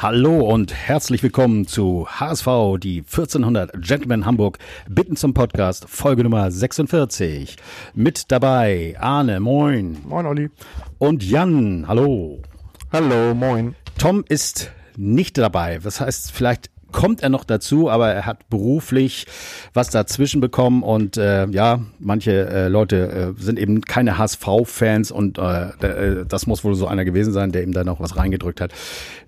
Hallo und herzlich willkommen zu HSV, die 1400 Gentlemen Hamburg, bitten zum Podcast, Folge Nummer 46. Mit dabei Arne, moin. Moin, Olli. Und Jan, hallo. Hallo, moin. Tom ist nicht dabei. Das heißt, vielleicht kommt er noch dazu, aber er hat beruflich was dazwischen bekommen und äh, ja, manche äh, Leute äh, sind eben keine HSV-Fans und äh, äh, das muss wohl so einer gewesen sein, der ihm da noch was reingedrückt hat.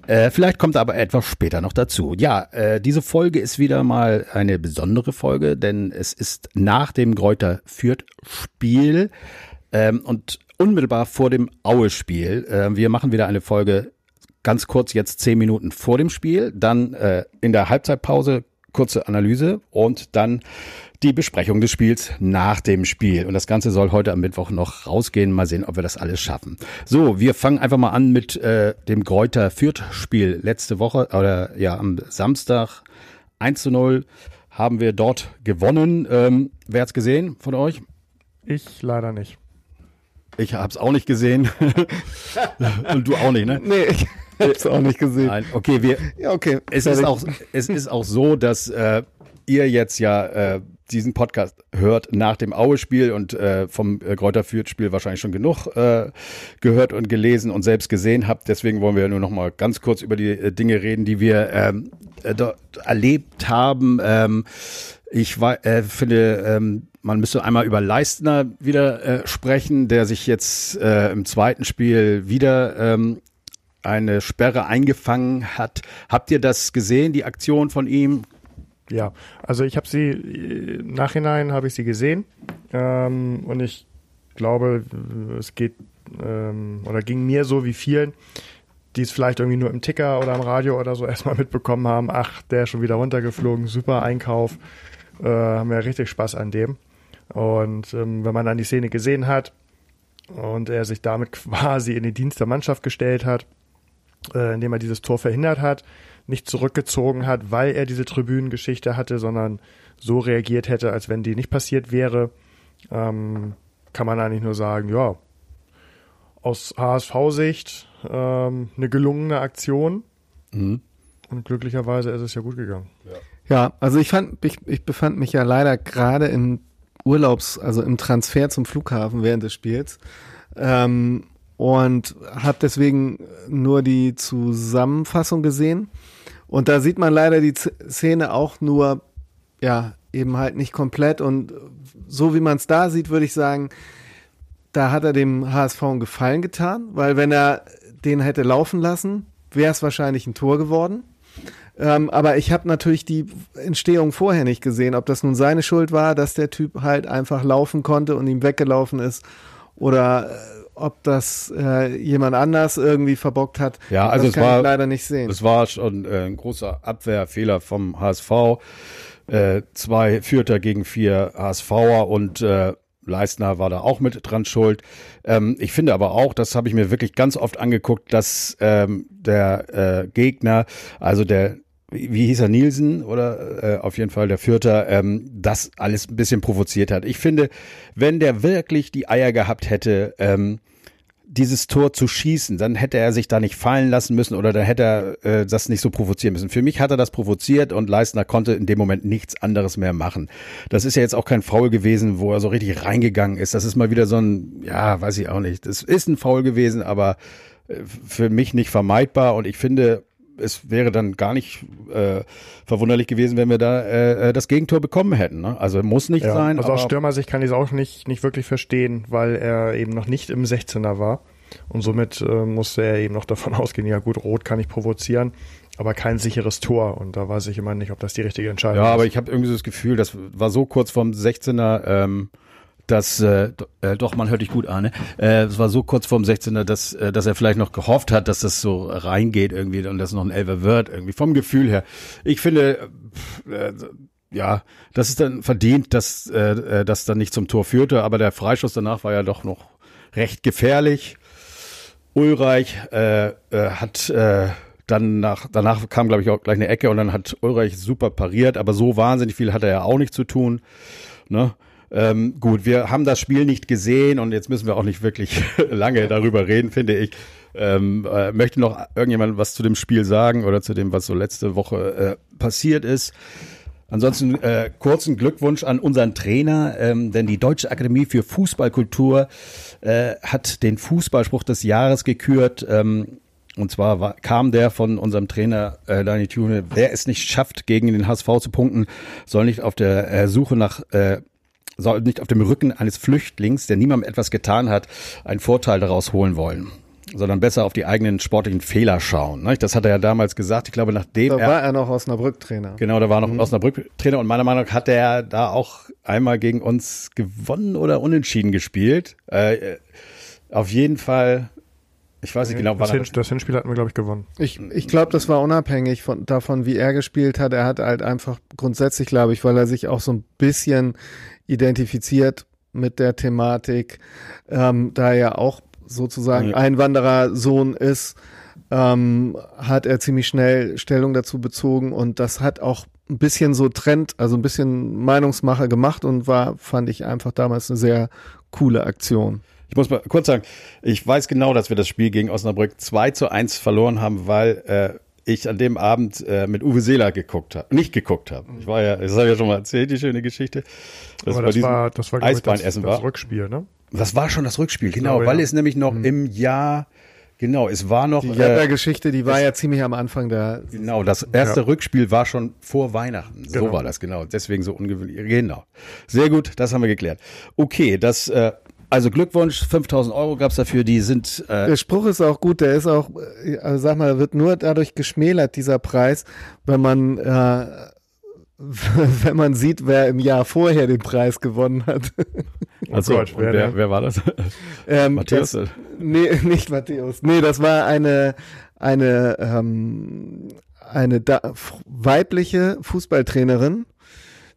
Äh, vielleicht kommt er aber etwas später noch dazu. Ja, äh, diese Folge ist wieder mal eine besondere Folge, denn es ist nach dem Gräuter Fürth-Spiel ähm, und unmittelbar vor dem Aue-Spiel. Äh, wir machen wieder eine Folge ganz kurz jetzt zehn Minuten vor dem Spiel, dann äh, in der Halbzeitpause kurze Analyse und dann die Besprechung des Spiels nach dem Spiel. Und das Ganze soll heute am Mittwoch noch rausgehen. Mal sehen, ob wir das alles schaffen. So, wir fangen einfach mal an mit äh, dem Gräuter Fürth-Spiel letzte Woche oder ja am Samstag 1 zu 0 haben wir dort gewonnen. Ähm, wer hat's gesehen von euch? Ich leider nicht. Ich hab's auch nicht gesehen. Und du auch nicht, ne? Nee, ich hab's auch nicht gesehen. Nein, okay, wir. Ja, okay. Es ist auch, es ist auch so, dass äh, ihr jetzt ja äh, diesen Podcast hört nach dem Aue-Spiel und äh, vom äh, Kräuter Fürth-Spiel wahrscheinlich schon genug äh, gehört und gelesen und selbst gesehen habt. Deswegen wollen wir nur noch mal ganz kurz über die äh, Dinge reden, die wir ähm, äh, dort erlebt haben. Ähm, ich war, äh, finde, ähm, man müsste einmal über Leistner wieder äh, sprechen, der sich jetzt äh, im zweiten Spiel wieder ähm, eine Sperre eingefangen hat. Habt ihr das gesehen, die Aktion von ihm? Ja, also ich habe sie im Nachhinein habe ich sie gesehen ähm, und ich glaube, es geht ähm, oder ging mir so wie vielen, die es vielleicht irgendwie nur im Ticker oder im Radio oder so erstmal mitbekommen haben. Ach, der ist schon wieder runtergeflogen, super Einkauf, äh, haben wir richtig Spaß an dem. Und ähm, wenn man dann die Szene gesehen hat und er sich damit quasi in den Dienst der Mannschaft gestellt hat, äh, indem er dieses Tor verhindert hat, nicht zurückgezogen hat, weil er diese Tribünengeschichte hatte, sondern so reagiert hätte, als wenn die nicht passiert wäre, ähm, kann man eigentlich nur sagen, ja, aus HSV-Sicht ähm, eine gelungene Aktion. Mhm. Und glücklicherweise ist es ja gut gegangen. Ja, ja also ich fand, ich, ich befand mich ja leider gerade im Urlaubs, also im Transfer zum Flughafen während des Spiels. Ähm, und habe deswegen nur die Zusammenfassung gesehen. Und da sieht man leider die Szene auch nur, ja, eben halt nicht komplett. Und so wie man es da sieht, würde ich sagen, da hat er dem HSV einen Gefallen getan, weil wenn er den hätte laufen lassen, wäre es wahrscheinlich ein Tor geworden. Ähm, aber ich habe natürlich die Entstehung vorher nicht gesehen, ob das nun seine Schuld war, dass der Typ halt einfach laufen konnte und ihm weggelaufen ist oder äh, ob das äh, jemand anders irgendwie verbockt hat, ja, also das kann war, ich leider nicht sehen. Es war schon äh, ein großer Abwehrfehler vom HSV. Äh, zwei Vierter gegen vier HSVer und äh, Leistner war da auch mit dran schuld. Ähm, ich finde aber auch, das habe ich mir wirklich ganz oft angeguckt, dass ähm, der äh, Gegner, also der wie hieß er, Nielsen oder äh, auf jeden Fall der Vierter, ähm, das alles ein bisschen provoziert hat. Ich finde, wenn der wirklich die Eier gehabt hätte, ähm, dieses Tor zu schießen, dann hätte er sich da nicht fallen lassen müssen oder dann hätte er äh, das nicht so provozieren müssen. Für mich hat er das provoziert und Leistner konnte in dem Moment nichts anderes mehr machen. Das ist ja jetzt auch kein Foul gewesen, wo er so richtig reingegangen ist. Das ist mal wieder so ein, ja, weiß ich auch nicht. Das ist ein Foul gewesen, aber äh, für mich nicht vermeidbar und ich finde, es wäre dann gar nicht äh, verwunderlich gewesen, wenn wir da äh, äh das Gegentor bekommen hätten. Ne? Also muss nicht ja, sein. Also aus Stürmersicht kann ich es auch nicht, nicht wirklich verstehen, weil er eben noch nicht im 16er war. Und somit äh, musste er eben noch davon ausgehen, ja gut, Rot kann ich provozieren, aber kein sicheres Tor. Und da weiß ich immer nicht, ob das die richtige Entscheidung ist. Ja, aber ich habe irgendwie so das Gefühl, das war so kurz vom 16er, ähm, dass äh, äh, doch, man hört dich gut an. Ne? Äh, es war so kurz vorm 16er, dass, äh, dass er vielleicht noch gehofft hat, dass das so reingeht irgendwie und dass noch ein Elfer wird, irgendwie vom Gefühl her. Ich finde, äh, ja, das ist dann verdient, dass äh, äh, das dann nicht zum Tor führte, aber der Freischuss danach war ja doch noch recht gefährlich. Ulreich äh, äh, hat äh, dann nach, danach kam, glaube ich, auch gleich eine Ecke und dann hat Ulreich super pariert, aber so wahnsinnig viel hat er ja auch nicht zu tun. Ne? Ähm, gut, wir haben das Spiel nicht gesehen und jetzt müssen wir auch nicht wirklich lange darüber reden, finde ich. Ähm, äh, möchte noch irgendjemand was zu dem Spiel sagen oder zu dem, was so letzte Woche äh, passiert ist? Ansonsten äh, kurzen Glückwunsch an unseren Trainer, ähm, denn die Deutsche Akademie für Fußballkultur äh, hat den Fußballspruch des Jahres gekürt. Ähm, und zwar war, kam der von unserem Trainer äh, Daniel Thune, wer es nicht schafft, gegen den HSV zu punkten, soll nicht auf der äh, Suche nach äh, soll nicht auf dem Rücken eines Flüchtlings, der niemandem etwas getan hat, einen Vorteil daraus holen wollen sondern besser auf die eigenen sportlichen Fehler schauen. Das hat er ja damals gesagt. Ich glaube, nachdem da war er noch Osnabrück-Trainer. Genau, da war noch mhm. Osnabrück-Trainer und meiner Meinung nach hat er da auch einmal gegen uns gewonnen oder unentschieden gespielt. Äh, auf jeden Fall ich weiß nicht genau, das, Hin das Hinspiel hatten wir, glaube ich, gewonnen. Ich, ich glaube, das war unabhängig von, davon, wie er gespielt hat. Er hat halt einfach grundsätzlich, glaube ich, weil er sich auch so ein bisschen identifiziert mit der Thematik, ähm, da er auch sozusagen ja. Einwanderersohn ist, ähm, hat er ziemlich schnell Stellung dazu bezogen und das hat auch ein bisschen so Trend, also ein bisschen Meinungsmache gemacht und war, fand ich einfach damals eine sehr coole Aktion. Ich muss mal kurz sagen, ich weiß genau, dass wir das Spiel gegen Osnabrück 2 zu 1 verloren haben, weil äh, ich an dem Abend äh, mit Uwe Seeler geguckt habe, nicht geguckt habe. Ich war ja, das habe ich ja schon mal erzählt, die schöne Geschichte. Das, Aber das war, das war, Eisbahnessen das, das Rückspiel, ne? Das war schon das Rückspiel, genau, glaube, weil ja. es nämlich noch mhm. im Jahr Genau, es war noch. Die Jatta-Geschichte, die war es, ja ziemlich am Anfang der. Genau, das erste ja. Rückspiel war schon vor Weihnachten. So genau. war das, genau. Deswegen so ungewöhnlich. Genau. Sehr gut, das haben wir geklärt. Okay, das äh, also Glückwunsch, 5000 Euro gab's dafür, die sind. Äh der Spruch ist auch gut, der ist auch, also sag mal, wird nur dadurch geschmälert, dieser Preis, wenn man, äh, wenn man sieht, wer im Jahr vorher den Preis gewonnen hat. Also, Gott, wer, wer, wer, war das? Ähm, Matthäus? Das, nee, nicht Matthäus. Nee, das war eine, eine, ähm, eine da weibliche Fußballtrainerin,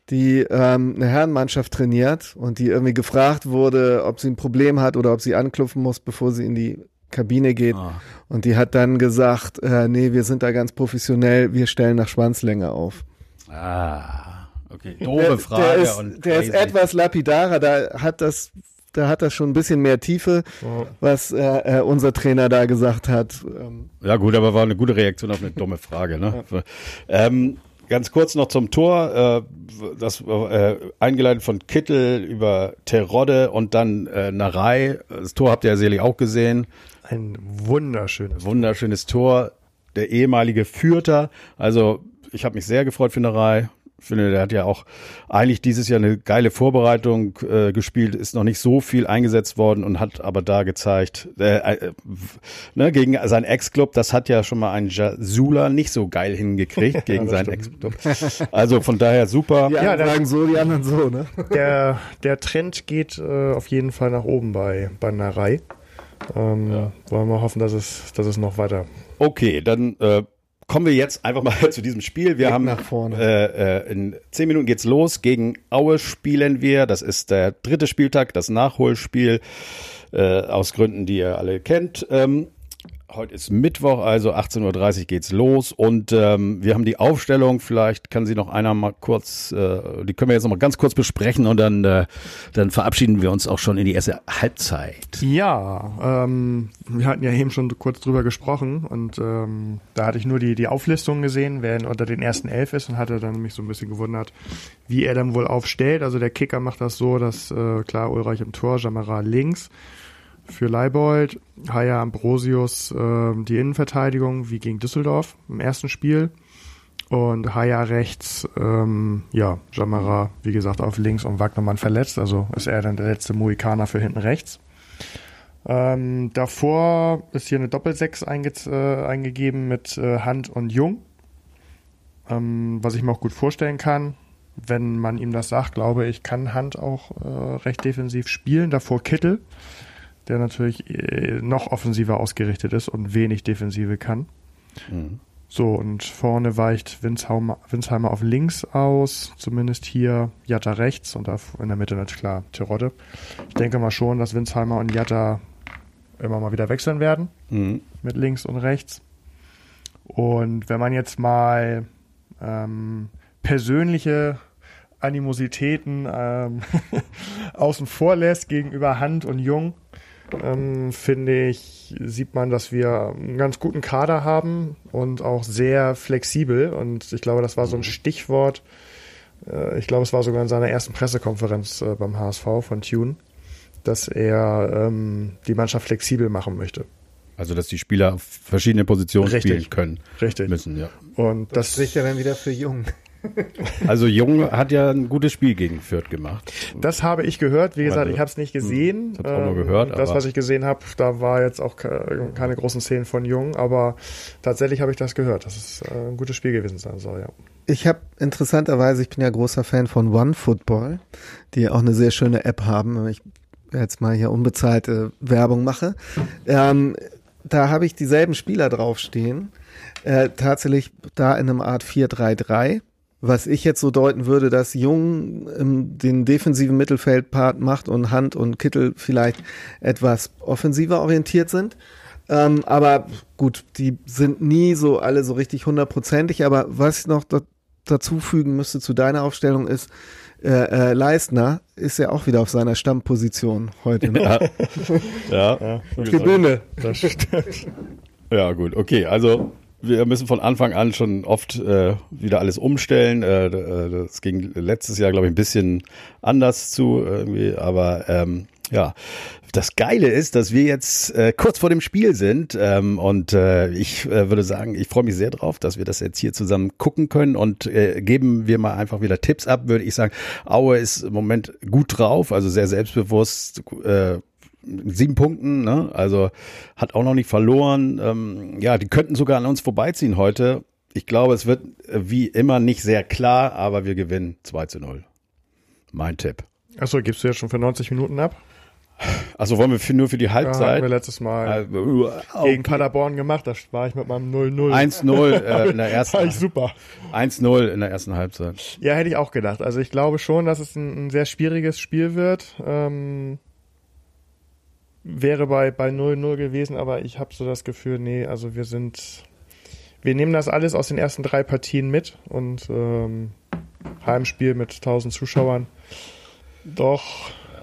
die ähm, eine Herrenmannschaft trainiert und die irgendwie gefragt wurde, ob sie ein Problem hat oder ob sie anklopfen muss, bevor sie in die Kabine geht. Ah. Und die hat dann gesagt, äh, nee, wir sind da ganz professionell, wir stellen nach Schwanzlänge auf. Ah, okay. Doofe Frage. Der, der ist, und der ist etwas lapidarer, da hat das da hat das schon ein bisschen mehr Tiefe, oh. was äh, äh, unser Trainer da gesagt hat. Ähm. Ja gut, aber war eine gute Reaktion auf eine dumme Frage. Ne? Ja. Ähm, Ganz kurz noch zum Tor. Äh, das äh, eingeleitet von Kittel über Terodde und dann äh, Narei. Das Tor habt ihr ja sicherlich auch gesehen. Ein wunderschönes. Wunderschönes Tor. Der ehemalige Fürter. Also ich habe mich sehr gefreut für Narei. Ich finde, der hat ja auch eigentlich dieses Jahr eine geile Vorbereitung äh, gespielt, ist noch nicht so viel eingesetzt worden und hat aber da gezeigt, äh, äh, ne, gegen seinen Ex-Club, das hat ja schon mal ein Jasula nicht so geil hingekriegt gegen ja, seinen Ex-Club. Also von daher super. Die einen ja, sagen so, die anderen so, ne? Der, der Trend geht äh, auf jeden Fall nach oben bei, bei Narei. Ähm, ja. Wollen wir hoffen, dass es, dass es noch weiter. Okay, dann äh, kommen wir jetzt einfach mal zu diesem Spiel. Wir Weg haben nach vorne. Äh, äh, in zehn Minuten geht's los. Gegen Aue spielen wir. Das ist der dritte Spieltag, das Nachholspiel äh, aus Gründen, die ihr alle kennt. Ähm, Heute ist Mittwoch, also 18.30 Uhr geht's los und ähm, wir haben die Aufstellung. Vielleicht kann sie noch einer mal kurz, äh, die können wir jetzt noch mal ganz kurz besprechen und dann, äh, dann verabschieden wir uns auch schon in die erste Halbzeit. Ja, ähm, wir hatten ja eben schon kurz drüber gesprochen und ähm, da hatte ich nur die, die Auflistung gesehen, wer unter den ersten elf ist und hatte dann mich so ein bisschen gewundert, wie er dann wohl aufstellt. Also der Kicker macht das so, dass äh, klar Ulreich im Tor, Jamara links für Leibold, Haya Ambrosius äh, die Innenverteidigung wie gegen Düsseldorf im ersten Spiel und Haya rechts, ähm, ja, Jamara, wie gesagt, auf links und Wagnermann verletzt, also ist er dann der letzte Mohikaner für hinten rechts. Ähm, davor ist hier eine Doppelsechs einge äh, eingegeben mit äh, Hand und Jung, ähm, was ich mir auch gut vorstellen kann. Wenn man ihm das sagt, glaube ich, kann Hand auch äh, recht defensiv spielen. Davor Kittel, der natürlich äh, noch offensiver ausgerichtet ist und wenig Defensive kann. Mhm. So, und vorne weicht Winsheimer, Winsheimer auf links aus, zumindest hier Jatta rechts und in der Mitte natürlich klar Terodde. Ich denke mal schon, dass Winsheimer und Jatta immer mal wieder wechseln werden mhm. mit links und rechts. Und wenn man jetzt mal ähm, persönliche Animositäten ähm, außen vor lässt gegenüber Hand und Jung, ähm, finde ich, sieht man, dass wir einen ganz guten Kader haben und auch sehr flexibel. Und ich glaube, das war so ein Stichwort. Äh, ich glaube, es war sogar in seiner ersten Pressekonferenz äh, beim HSV von Tune, dass er ähm, die Mannschaft flexibel machen möchte. Also, dass die Spieler auf verschiedene Positionen Richtig. spielen können. Richtig. Müssen, ja. Und Das das, spricht ja dann wieder für Jung. Also, Jung hat ja ein gutes Spiel gegen Fürth gemacht. das habe ich gehört. Wie gesagt, ich habe es nicht gesehen. ich hab's auch nur Ähm, gehört, Das, aber- was ich gesehen habe, da war jetzt auch ke- keine großen Szenen von Jung, aber tatsächlich habe ich das gehört, dass es äh, ein gutes Spiel gewesen sein soll, ja. Ich habe interessanterweise, ich bin ja großer Fan von OneFootball, die auch eine sehr schöne App haben. Ich jetzt mal hier unbezahlte Werbung mache. Ähm, da habe ich dieselben Spieler draufstehen. Äh, tatsächlich da in einem Art 4-3-3. Was ich jetzt so deuten würde, dass Jung ähm, den defensiven Mittelfeldpart macht und Hand und Kittel vielleicht etwas offensiver orientiert sind. Ähm, aber gut, die sind nie so alle so richtig hundertprozentig. Aber was ich noch da, dazu fügen müsste zu deiner Aufstellung ist, äh, äh, Leistner ist ja auch wieder auf seiner Stammposition heute. Ne? Ja. ja. Tribüne. Das stimmt. Ja, gut, okay. Also wir müssen von Anfang an schon oft äh, wieder alles umstellen. Äh, äh, das ging letztes Jahr, glaube ich, ein bisschen anders zu, irgendwie, aber ähm, ja. Das Geile ist, dass wir jetzt äh, kurz vor dem Spiel sind ähm, und äh, ich äh, würde sagen, ich freue mich sehr drauf, dass wir das jetzt hier zusammen gucken können und äh, geben wir mal einfach wieder Tipps ab, würde ich sagen. Aue ist im Moment gut drauf, also sehr selbstbewusst, äh, sieben Punkten, ne? also hat auch noch nicht verloren. Ähm, ja, die könnten sogar an uns vorbeiziehen heute. Ich glaube, es wird äh, wie immer nicht sehr klar, aber wir gewinnen 2 zu 0. Mein Tipp. Achso, gibst du jetzt schon für 90 Minuten ab? Also wollen wir für, nur für die Ja, hatten wir Halbzeit? letztes Mal Also, gegen Paderborn gemacht, da war ich mit meinem 0-0. 1-0 äh, in der ersten War ich super. 1-0 in der ersten Halbzeit. Ja, hätte ich auch gedacht. Also ich glaube schon, dass es ein, ein sehr schwieriges Spiel wird. Ähm, wäre bei bei 0-0 gewesen, aber ich habe so das Gefühl, nee, also wir sind, wir nehmen das alles aus den ersten drei Partien mit und ähm, Heimspiel mit 1000 Zuschauern. Doch,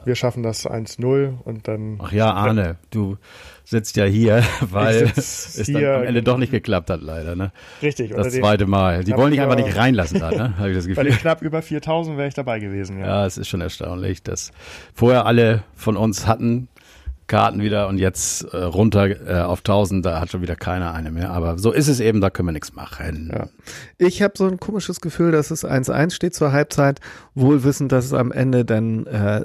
wir schaffen das 1-0 und dann Ach ja, Arne, du sitzt ja hier, weil es hier, dann am Ende doch nicht geklappt hat, leider. Ne? richtig. Das zweite Mal. Die wollen dich einfach nicht reinlassen da, ne? Habe ich das Bei Gefühl. den knapp über 4000 wäre ich dabei gewesen, ja. Ja, es ist schon erstaunlich, dass vorher alle von uns hatten Karten wieder und jetzt äh, runter äh, auf 1000, da hat schon wieder keiner eine mehr. Aber so ist es eben, da können wir nichts machen. Ja. Ich habe so ein komisches Gefühl, dass es 1-1 steht zur Halbzeit, wohl wissend, dass es am Ende dann äh,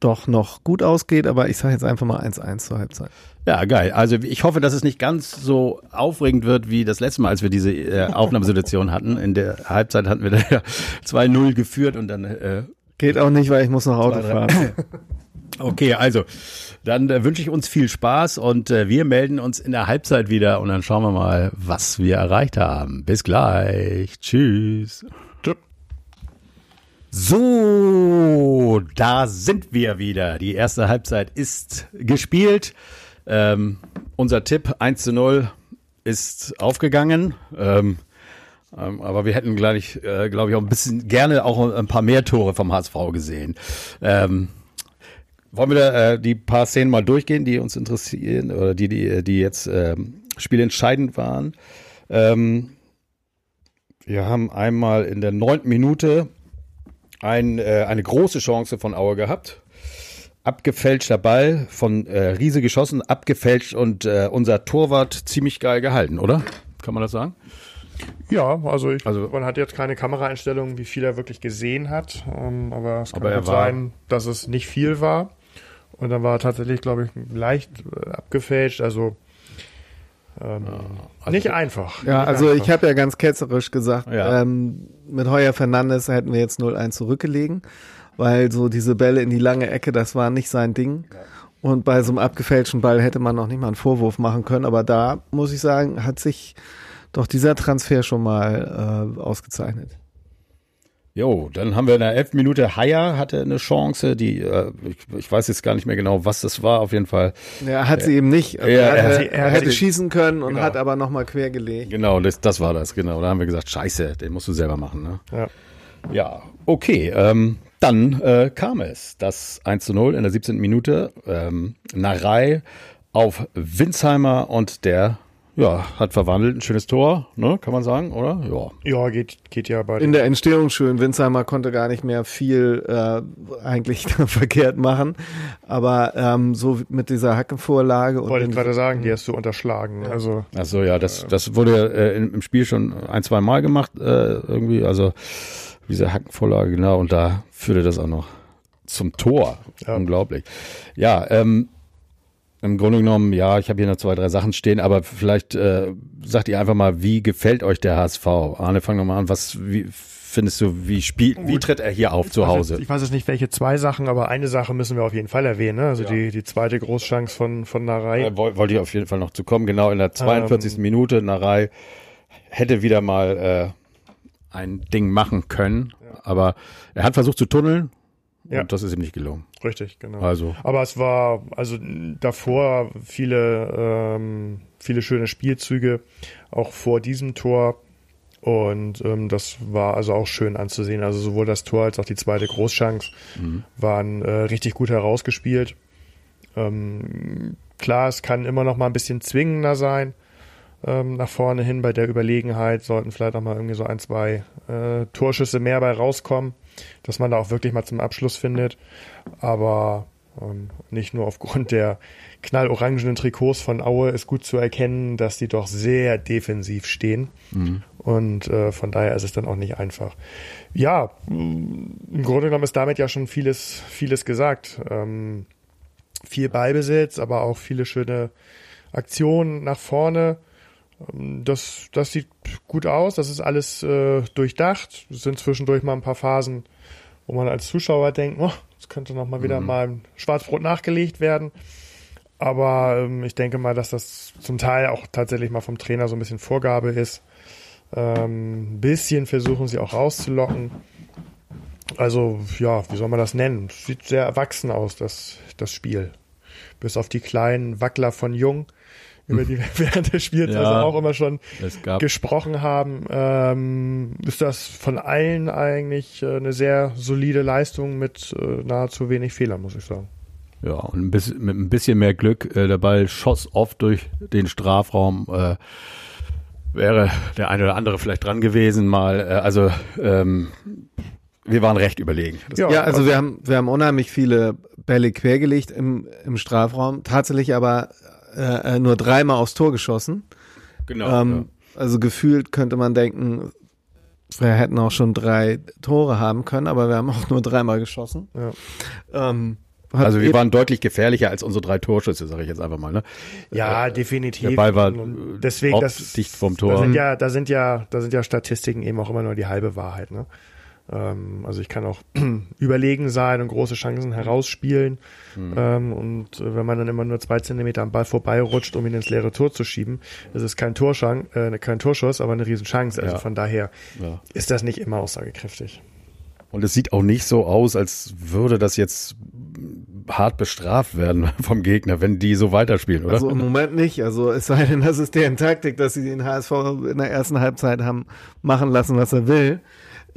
doch noch gut ausgeht, aber ich sage jetzt einfach mal 1-1 zur Halbzeit. Ja, geil. Also ich hoffe, dass es nicht ganz so aufregend wird wie das letzte Mal, als wir diese äh, Aufnahmesituation hatten. In der Halbzeit hatten wir da ja 2-0 geführt und dann äh, Geht auch nicht, weil ich muss noch Auto fahren. Okay, also dann äh, wünsche ich uns viel Spaß und äh, wir melden uns in der Halbzeit wieder und dann schauen wir mal, was wir erreicht haben. Bis gleich. Tschüss. Tschüss. So, da sind wir wieder. Die erste Halbzeit ist gespielt. Ähm, unser Tipp 1 zu 0 ist aufgegangen. Ähm, ähm, aber wir hätten gleich, äh, glaube ich, auch ein bisschen gerne auch ein paar mehr Tore vom HSV gesehen. Ähm, wollen wir da, äh, die paar Szenen mal durchgehen, die uns interessieren oder die, die, die jetzt ähm, spielentscheidend waren? Ähm, wir haben einmal in der neunten Minute ein, äh, eine große Chance von Aue gehabt. Abgefälschter Ball von äh, Riese geschossen, abgefälscht und äh, unser Torwart ziemlich geil gehalten, oder? Kann man das sagen? Ja, also, ich, Also- man hat jetzt keine Kameraeinstellungen, wie viel er wirklich gesehen hat, ähm, aber es kann Aber er sein, dass es nicht viel war. Und dann war er tatsächlich, glaube ich, leicht äh, abgefälscht, also, ähm, also- nicht einfach. Ja, nicht also einfach. ich habe ja ganz ketzerisch gesagt, Ja. ähm, mit Heuer Fernandes hätten wir jetzt 0-1 zurückgelegen, weil so diese Bälle in die lange Ecke, das war nicht sein Ding. Und bei so einem abgefälschten Ball hätte man noch nicht mal einen Vorwurf machen können. Aber da, muss ich sagen, hat sich doch dieser Transfer schon mal äh, ausgezeichnet. Jo, dann haben wir in der elften Minute Haier hatte eine Chance, die, äh, ich, ich weiß jetzt gar nicht mehr genau, was das war, auf jeden Fall. Er hat sie eben nicht. Also Ja, er, hatte, er, er hätte sie- schießen können und Genau. hat aber nochmal quer gelegt. Genau, das, das war das, genau. Da haben wir gesagt, scheiße, den musst du selber machen. Ne? Ja. Ja, okay. Ähm, Dann äh, kam es, das 1 zu 0 in der 17. Minute. Ähm, Narei auf Winsheimer und der ja, hat verwandelt, ein schönes Tor, ne, kann man sagen, oder? Ja. Ja, geht, geht ja bei In der Entstehung schön. Winsheimer konnte gar nicht mehr viel äh, eigentlich verkehrt machen. Aber ähm, so mit dieser Hackenvorlage und. Wollte ich gerade sagen, die hast du unterschlagen. Ja. Also. Ach so, ja, das, das wurde äh, im Spiel schon ein, zwei Mal gemacht, äh, irgendwie. Also diese Hackenvorlage, genau, und da führte das auch noch zum Tor. Ja. Unglaublich. Ja, ähm, im Grunde genommen, ja, ich habe hier noch zwei, drei Sachen stehen, aber vielleicht äh, sagt ihr einfach mal, wie gefällt euch der HSV? Arne, fang nochmal an. Was wie, findest du, wie spielt, wie tritt er hier auf zu Hause? Jetzt, ich weiß jetzt nicht, welche zwei Sachen, aber eine Sache müssen wir auf jeden Fall erwähnen. Ne? Also ja. die, die zweite Großchance von, von Narei. Äh, wollte ich auf jeden Fall noch zu kommen. Genau in der 42. Ähm, Minute. Narei hätte wieder mal äh, ein Ding machen können, ja. aber er hat versucht zu tunneln, ja. Und das ist ihm nicht gelungen. Richtig, genau. Also. Aber es war, also davor viele, ähm, viele schöne Spielzüge, auch vor diesem Tor. Und ähm, das war also auch schön anzusehen. Also sowohl das Tor als auch die zweite Großchance mhm. waren äh, richtig gut herausgespielt. Ähm, klar, es kann immer noch mal ein bisschen zwingender sein ähm, nach vorne hin bei der Überlegenheit. Sollten vielleicht auch mal irgendwie so ein, zwei äh, Torschüsse mehr bei rauskommen dass man da auch wirklich mal zum Abschluss findet. Aber ähm, nicht nur aufgrund der knallorangenen Trikots von Aue ist gut zu erkennen, dass die doch sehr defensiv stehen. Mhm. Und äh, von daher ist es dann auch nicht einfach. Ja, im Grunde genommen ist damit ja schon vieles, vieles gesagt. Ähm, viel Ballbesitz, aber auch viele schöne Aktionen nach vorne. Ähm, das, das sieht gut aus, das ist alles äh, durchdacht. Es sind zwischendurch mal ein paar Phasen, wo man als Zuschauer denkt, oh, es könnte noch mal wieder mhm. mal ein Schwarzbrot nachgelegt werden. Aber ähm, ich denke mal, dass das zum Teil auch tatsächlich mal vom Trainer so ein bisschen Vorgabe ist. Ähm, ein bisschen versuchen sie auch rauszulocken. Also, ja, wie soll man das nennen? Sieht sehr erwachsen aus, das, das Spiel. Bis auf die kleinen Wackler von Jung über die wir während des Spiels ja, also auch immer schon gesprochen haben, ähm, ist das von allen eigentlich äh, eine sehr solide Leistung mit äh, nahezu wenig Fehlern, muss ich sagen. Ja, und ein bisschen, mit ein bisschen mehr Glück, äh, der Ball schoss oft durch den Strafraum. Äh, wäre der eine oder andere vielleicht dran gewesen mal. Äh, also ähm, wir waren recht überlegen. ja, ja, also wir haben, wir haben unheimlich viele Bälle quergelegt im, im Strafraum, tatsächlich aber äh, äh, nur dreimal aufs Tor geschossen. Genau. Ähm, ja. Also gefühlt könnte man denken, wir hätten auch schon drei Tore haben können, aber wir haben auch nur dreimal geschossen. Ja. Ähm, also wir waren deutlich gefährlicher als unsere drei Torschüsse, sage ich jetzt einfach mal. Ne? Ja, äh, definitiv. Der Ball war deswegen das, dicht vom Tor. Da sind ja, da sind ja, da sind ja Statistiken eben auch immer nur die halbe Wahrheit. Ne? Ähm, also ich kann auch überlegen sein und große Chancen herausspielen. Mhm. Ähm, und äh, wenn man dann immer nur zwei Zentimeter am Ball vorbeirutscht, um ihn ins leere Tor zu schieben, ist es kein, Torschank, äh, kein Torschuss, aber eine Riesenchance. Also ja. von daher ja. ist das nicht immer aussagekräftig. Und es sieht auch nicht so aus, als würde das jetzt hart bestraft werden vom Gegner, wenn die so weiterspielen, oder? Also im Moment nicht. Also es sei denn, das ist deren Taktik, dass sie den HSV in der ersten Halbzeit haben machen lassen, was er will.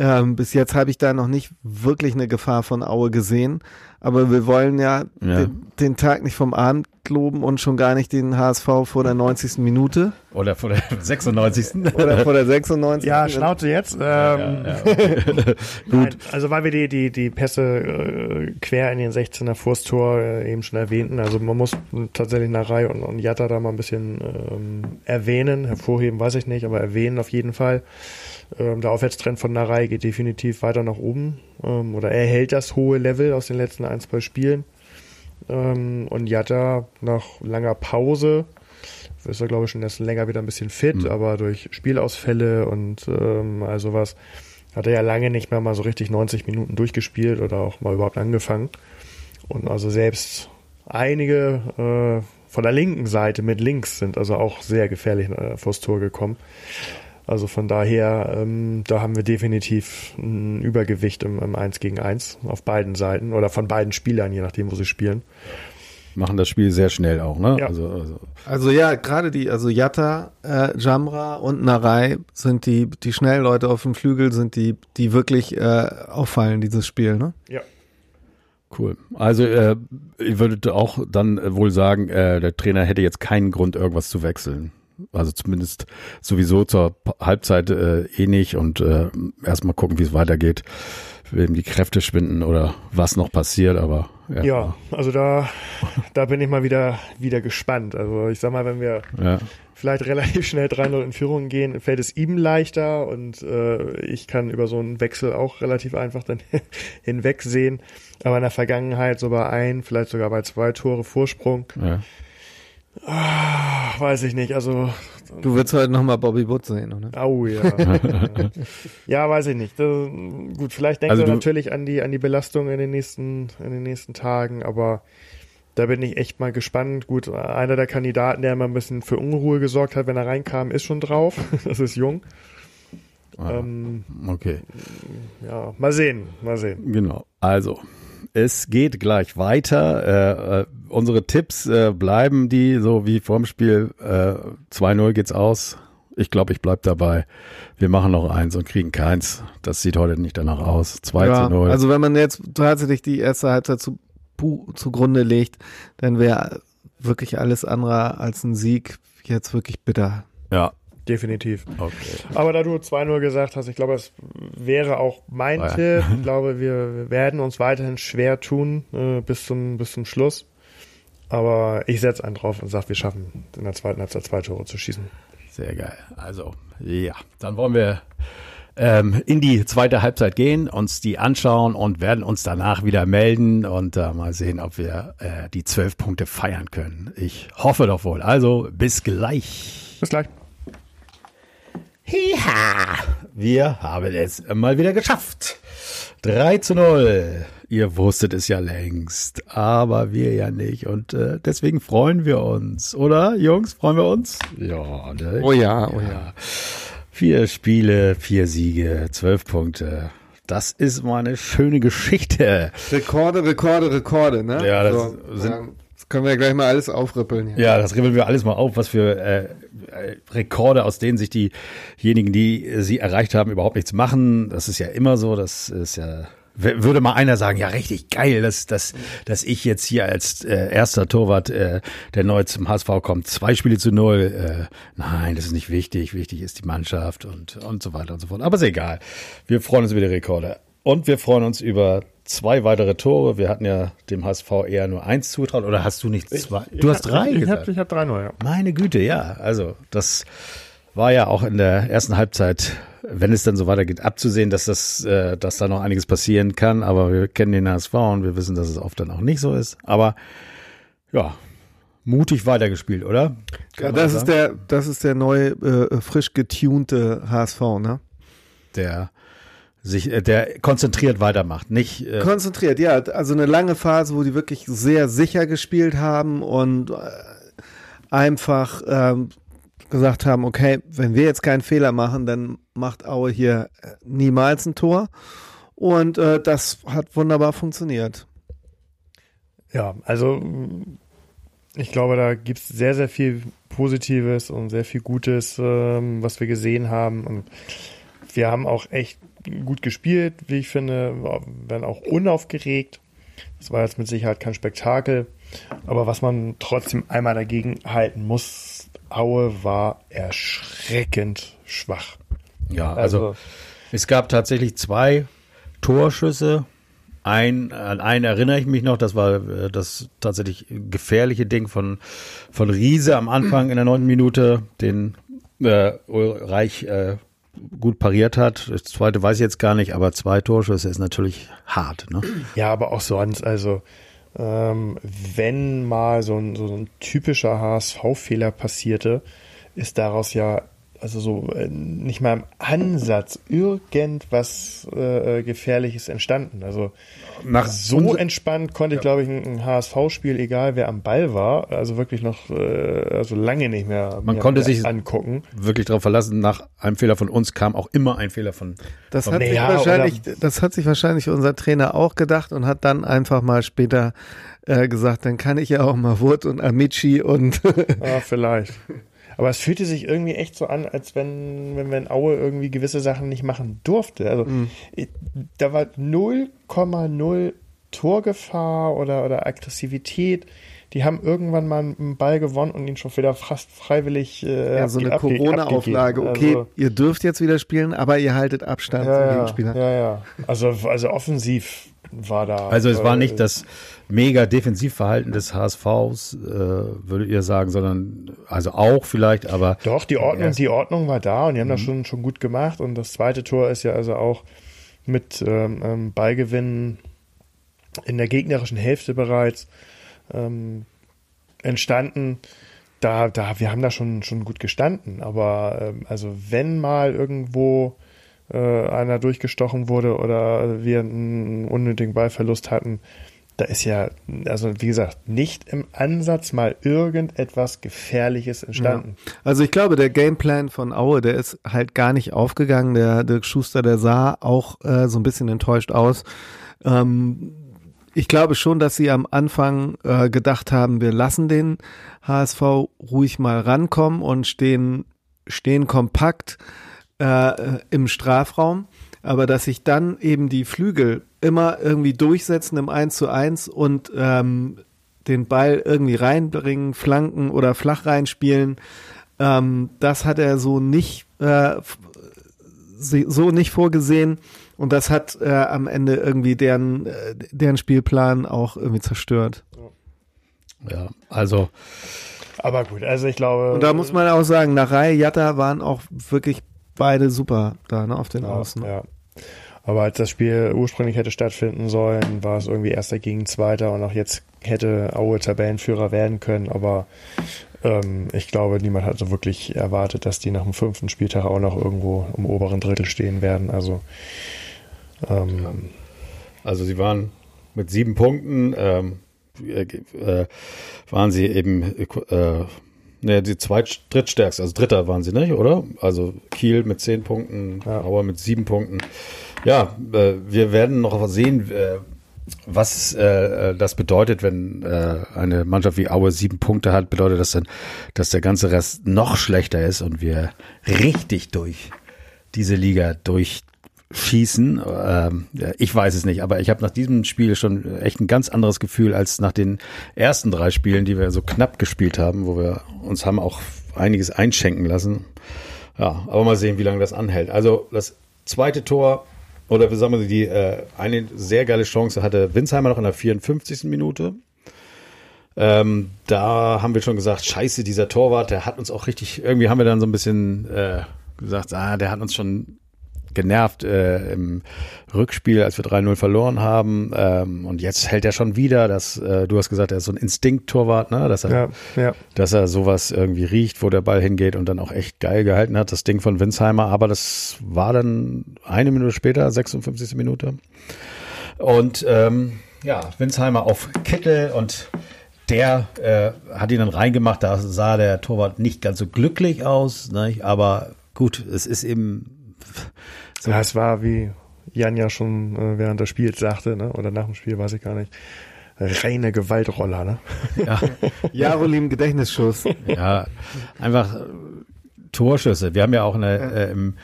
Ähm, bis jetzt habe ich da noch nicht wirklich eine Gefahr von Aue gesehen. Aber wir wollen ja, ja. Den, den, Tag nicht vom Abend loben und schon gar nicht den HSV vor der 90. Minute. Oder vor der 96. Oder vor der 96. Ja, Schnauze jetzt. Ähm, ja, ja, Gut. Nein, also weil wir die, die, die Pässe äh, quer in den 16er Furstor äh, eben schon erwähnten. Also man muss tatsächlich Narei und, und Jatta da mal ein bisschen ähm, erwähnen. Hervorheben weiß ich nicht, aber erwähnen auf jeden Fall. Ähm, der Aufwärtstrend von Narei geht definitiv weiter nach oben ähm, oder er hält das hohe Level aus den letzten ein, zwei Spielen. Ähm, und Jatta nach langer Pause ist er, glaube ich, schon erst länger wieder ein bisschen fit, mhm. aber durch Spielausfälle und ähm, all sowas hat er ja lange nicht mehr mal so richtig 90 Minuten durchgespielt oder auch mal überhaupt angefangen. Und also selbst einige äh, von der linken Seite mit links sind also auch sehr gefährlich äh, vors Tor gekommen. Also von daher, ähm, da haben wir definitiv ein Übergewicht im, im 1 gegen 1 auf beiden Seiten oder von beiden Spielern, je nachdem, wo sie spielen. machen das Spiel sehr schnell auch, ne? Ja. Also, also Also ja, gerade die, also Yatta, äh, Jamra und Narei sind die, die schnellen Leute auf dem Flügel, sind die, die wirklich äh, auffallen, dieses Spiel, ne? Ja. Cool. Also äh, ich würde auch dann wohl sagen, äh, der Trainer hätte jetzt keinen Grund, irgendwas zu wechseln. Also zumindest sowieso zur Halbzeit äh, eh nicht und äh, erstmal gucken, wie es weitergeht, wem die Kräfte schwinden oder was noch passiert, aber ja. Ja, also da, da bin ich mal wieder, wieder gespannt. Also ich sag mal, wenn wir ja. vielleicht relativ schnell 3-0 in Führung gehen, fällt es ihm leichter und äh, ich kann über so einen Wechsel auch relativ einfach dann hinwegsehen. Aber in der Vergangenheit so bei ein, vielleicht sogar bei zwei Tore Vorsprung, ja. Ah, weiß ich nicht. Also, Du willst heute nochmal Bobby Wood sehen, oder? au ja. ja, weiß ich nicht. Das, gut, vielleicht denkt Also er du- natürlich an die, an die Belastung in den nächsten, in den nächsten Tagen, aber da bin ich echt mal gespannt. Gut, einer der Kandidaten, der immer ein bisschen für Unruhe gesorgt hat, wenn er reinkam, ist schon drauf. Das ist jung. Ah, Ähm, okay. ja, mal sehen, mal sehen. Genau. Also, es geht gleich weiter. Äh, äh, unsere Tipps äh, bleiben die, so wie vorm Spiel. Äh, 2-0 geht's aus. Ich glaube, ich bleib dabei. Wir machen noch eins und kriegen keins. Das sieht heute nicht danach aus. 2 Ja, zu 0. also wenn man jetzt tatsächlich die erste Halbzeit zu, pu- zugrunde legt, dann wäre wirklich alles andere als ein Sieg jetzt wirklich bitter. ja, Definitiv. okay. Aber da du 2-0 gesagt hast, ich glaube, es wäre auch mein Ja. Tipp. Ich glaube, wir werden uns weiterhin schwer tun äh, bis, zum, bis zum Schluss. Aber ich setze einen drauf und sage, wir schaffen in der zweiten Halbzeit zwei Tore zu schießen. Sehr geil. Also, ja, dann wollen wir ähm, in die zweite Halbzeit gehen, uns die anschauen und werden uns danach wieder melden und äh, mal sehen, ob wir äh, die zwölf Punkte feiern können. Ich hoffe doch wohl. Also, bis gleich. Bis gleich. Ja, wir haben es mal wieder geschafft. 3 zu 0. Ihr wusstet es ja längst, aber wir ja nicht. Und äh, deswegen freuen wir uns, oder Jungs? Freuen wir uns? Ja, ne? Oh ja, oh ja. Vier Spiele, vier Siege, zwölf Punkte. Das ist mal eine schöne Geschichte. Rekorde, Rekorde, Rekorde, ne? Ja, das so, sind- das können wir ja gleich mal alles aufrippeln hier. Ja, das ribbeln wir alles mal auf, was für äh, äh, Rekorde, aus denen sich diejenigen, die sie erreicht haben, überhaupt nichts machen. Das ist ja immer so. Das ist ja würde mal einer sagen, ja richtig geil, dass dass dass ich jetzt hier als äh, erster Torwart, äh, der neu zum HSV kommt, zwei Spiele zu null. Äh, nein, das ist nicht wichtig. Wichtig ist die Mannschaft und und so weiter und so fort. Aber ist egal. Wir freuen uns über die Rekorde und wir freuen uns über zwei weitere Tore. Wir hatten ja dem HSV eher nur eins zugetraut. Oder hast du nicht zwei? Du hast drei Ich gesagt. habe ich hab 3-0, ja. Meine Güte, ja. Also das war ja auch in der ersten Halbzeit, wenn es dann so weitergeht, abzusehen, dass das, äh, dass da noch einiges passieren kann. Aber wir kennen den HSV und wir wissen, dass es oft dann auch nicht so ist. Aber ja, mutig weitergespielt, oder? Kann Ja, das ist der, das ist der neue, äh, frisch getunte HSV, ne? der sich, äh, der konzentriert weitermacht, nicht. Äh, Konzentriert, ja. Also eine lange Phase, wo die wirklich sehr sicher gespielt haben und äh, einfach ähm, gesagt haben, okay, wenn wir jetzt keinen Fehler machen, dann macht Aue hier äh, niemals ein Tor. Und äh, das hat wunderbar funktioniert. Ja, also ich glaube, da gibt's sehr, sehr viel Positives und sehr viel Gutes, ähm, was wir gesehen haben. Und wir haben auch echt gut gespielt, wie ich finde, werden auch unaufgeregt. Das war jetzt mit Sicherheit kein Spektakel. Aber was man trotzdem einmal dagegen halten muss, Aue war erschreckend schwach. ja, also Es gab tatsächlich zwei Torschüsse. Ein, an einen erinnere ich mich noch, das war äh, das tatsächlich gefährliche Ding von, von Riese am Anfang in der neunten Minute, den äh, Reich äh, gut pariert hat. Das zweite weiß ich jetzt gar nicht, aber zwei Torschüsse ist natürlich hart. Ne? Ja, aber auch sonst, also ähm, wenn mal so ein, so ein typischer HSV-Fehler passierte, ist daraus ja also so äh, nicht mal im Ansatz irgendwas äh, Gefährliches entstanden. Also Nach so entspannt konnte ich, glaube ich, ein, ein HSV-Spiel, egal wer am Ball war, also wirklich noch äh, also lange nicht mehr, Man mehr konnte mehr sich- angucken. wirklich darauf verlassen, nach einem Fehler von uns kam auch immer ein Fehler von. Das von hat, sich wahrscheinlich, das hat sich wahrscheinlich unser Trainer auch gedacht und hat dann einfach mal später äh, gesagt, dann kann ich ja auch mal Wurt und Amici und Ah, vielleicht. Aber es fühlte sich irgendwie echt so an, als wenn, wenn, wenn Aue irgendwie gewisse Sachen nicht machen durfte. Also ich- da war 0,0 Torgefahr oder, oder Aggressivität. Die haben irgendwann mal einen Ball gewonnen und ihn schon wieder fast freiwillig äh, ja, so eine Corona-Auflage. Okay, Also, ihr dürft jetzt wieder spielen, aber ihr haltet Abstand zum ja, ja, Gegenspieler. ja, ja. Also, also offensiv war da. Also es war äh, nicht das mega Defensivverhalten des HSVs, äh, würdet ihr sagen, sondern also auch vielleicht, aber Doch, die Ordnung, die Ordnung war da und die haben das schon, schon gut gemacht. Und das zweite Tor ist ja also auch mit ähm, ähm, Ballgewinnen in der gegnerischen Hälfte bereits ähm, entstanden. Da, da, wir haben da schon, schon gut gestanden. Aber ähm, also wenn mal irgendwo äh, einer durchgestochen wurde oder wir einen unnötigen Ballverlust hatten, da ist ja, also wie gesagt, nicht im Ansatz mal irgendetwas Gefährliches entstanden. Also ich glaube, der Gameplan von Aue, der ist halt gar nicht aufgegangen. Der Dirk Schuster, der sah auch äh, so ein bisschen enttäuscht aus. Ähm, ich glaube schon, dass sie am Anfang äh, gedacht haben, wir lassen den HSV ruhig mal rankommen und stehen, stehen kompakt äh, im Strafraum. Aber dass sich dann eben die Flügel immer irgendwie durchsetzen im 1 zu 1 und ähm, den Ball irgendwie reinbringen, flanken oder flach reinspielen, ähm, das hat er so nicht äh, so nicht vorgesehen und das hat äh, am Ende irgendwie deren äh, deren Spielplan auch irgendwie zerstört. ja, also Aber gut, also ich glaube. Und da muss man auch sagen, Narei, Jatta waren auch wirklich beide super da ne, auf den ja, Außen. ja. Aber als das Spiel ursprünglich hätte stattfinden sollen, war es irgendwie erster gegen zweiter und auch jetzt hätte Aue Tabellenführer werden können. Aber ähm, ich glaube, niemand hat so wirklich erwartet, dass die nach dem fünften Spieltag auch noch irgendwo im oberen Drittel stehen werden. Also ähm, Also sie waren mit sieben Punkten, ähm, äh, äh, waren sie eben, äh, ne, die zweit, drittstärkste, also Dritter waren sie, nicht, oder? Also Kiel mit zehn Punkten, Ja. Auer mit sieben Punkten. Ja, äh, wir werden noch sehen, äh, was äh, das bedeutet, wenn äh, eine Mannschaft wie Aue sieben Punkte hat, bedeutet das dann, dass der ganze Rest noch schlechter ist und wir richtig durch diese Liga durchschießen. Ähm, ich weiß es nicht, aber ich habe nach diesem Spiel schon echt ein ganz anderes Gefühl als nach den ersten drei Spielen, die wir so knapp gespielt haben, wo wir uns haben auch einiges einschenken lassen. Ja, aber mal sehen, wie lange das anhält. Also das zweite Tor oder wir sagen mal, die äh, eine sehr geile Chance hatte Winsheimer noch in der 54. Minute. Ähm, da haben wir schon gesagt, scheiße, dieser Torwart, der hat uns auch richtig, irgendwie haben wir dann so ein bisschen äh, gesagt, ah, der hat uns schon genervt äh, im Rückspiel, als wir 3-0 verloren haben. Ähm, und jetzt hält er schon wieder, dass äh, du hast gesagt, er ist so ein Instinkt-Torwart, ne? Dass er, ja, ja. dass er sowas irgendwie riecht, wo der Ball hingeht und dann auch echt geil gehalten hat, das Ding von Winsheimer. Aber das war dann eine Minute später, 56. Minute. Und ähm, ja, Winsheimer auf Kittel und der äh, hat ihn dann reingemacht. Da sah der Torwart nicht ganz so glücklich aus, ne? aber gut, es ist eben so. ja, es war wie Jan ja schon äh, während des Spiels sagte, ne? oder nach dem Spiel, weiß ich gar nicht. Reine Gewaltroller, ne? Ja, Jarolim Gedächtnisschuss. ja, einfach äh, Torschüsse. Wir haben ja auch eine, äh, im,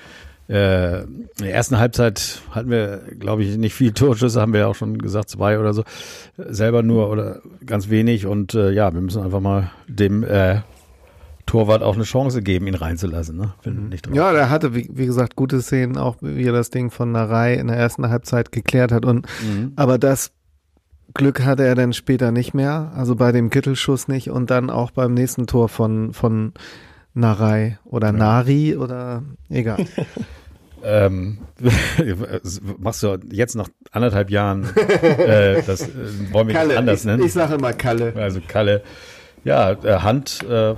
äh, in der ersten Halbzeit hatten wir, glaube ich, nicht viel Torschüsse, haben wir ja auch schon gesagt, zwei oder so. Selber nur oder ganz wenig. Und äh, ja, wir müssen einfach mal dem äh, Torwart auch eine Chance geben, ihn reinzulassen. Ne? Wenn nicht drauf. Ja, der hatte, wie, wie gesagt, gute Szenen, auch wie er das Ding von Narei in der ersten Halbzeit geklärt hat. Und Mhm. aber das Glück hatte er dann später nicht mehr, also bei dem Kittelschuss nicht und dann auch beim nächsten Tor von von Narei oder Nari oder egal. Ähm, machst du jetzt nach anderthalb Jahren, äh, das äh, wollen wir nicht anders ich, nennen. ich sage immer Kalle. Also Kalle, ja, äh, Hand äh,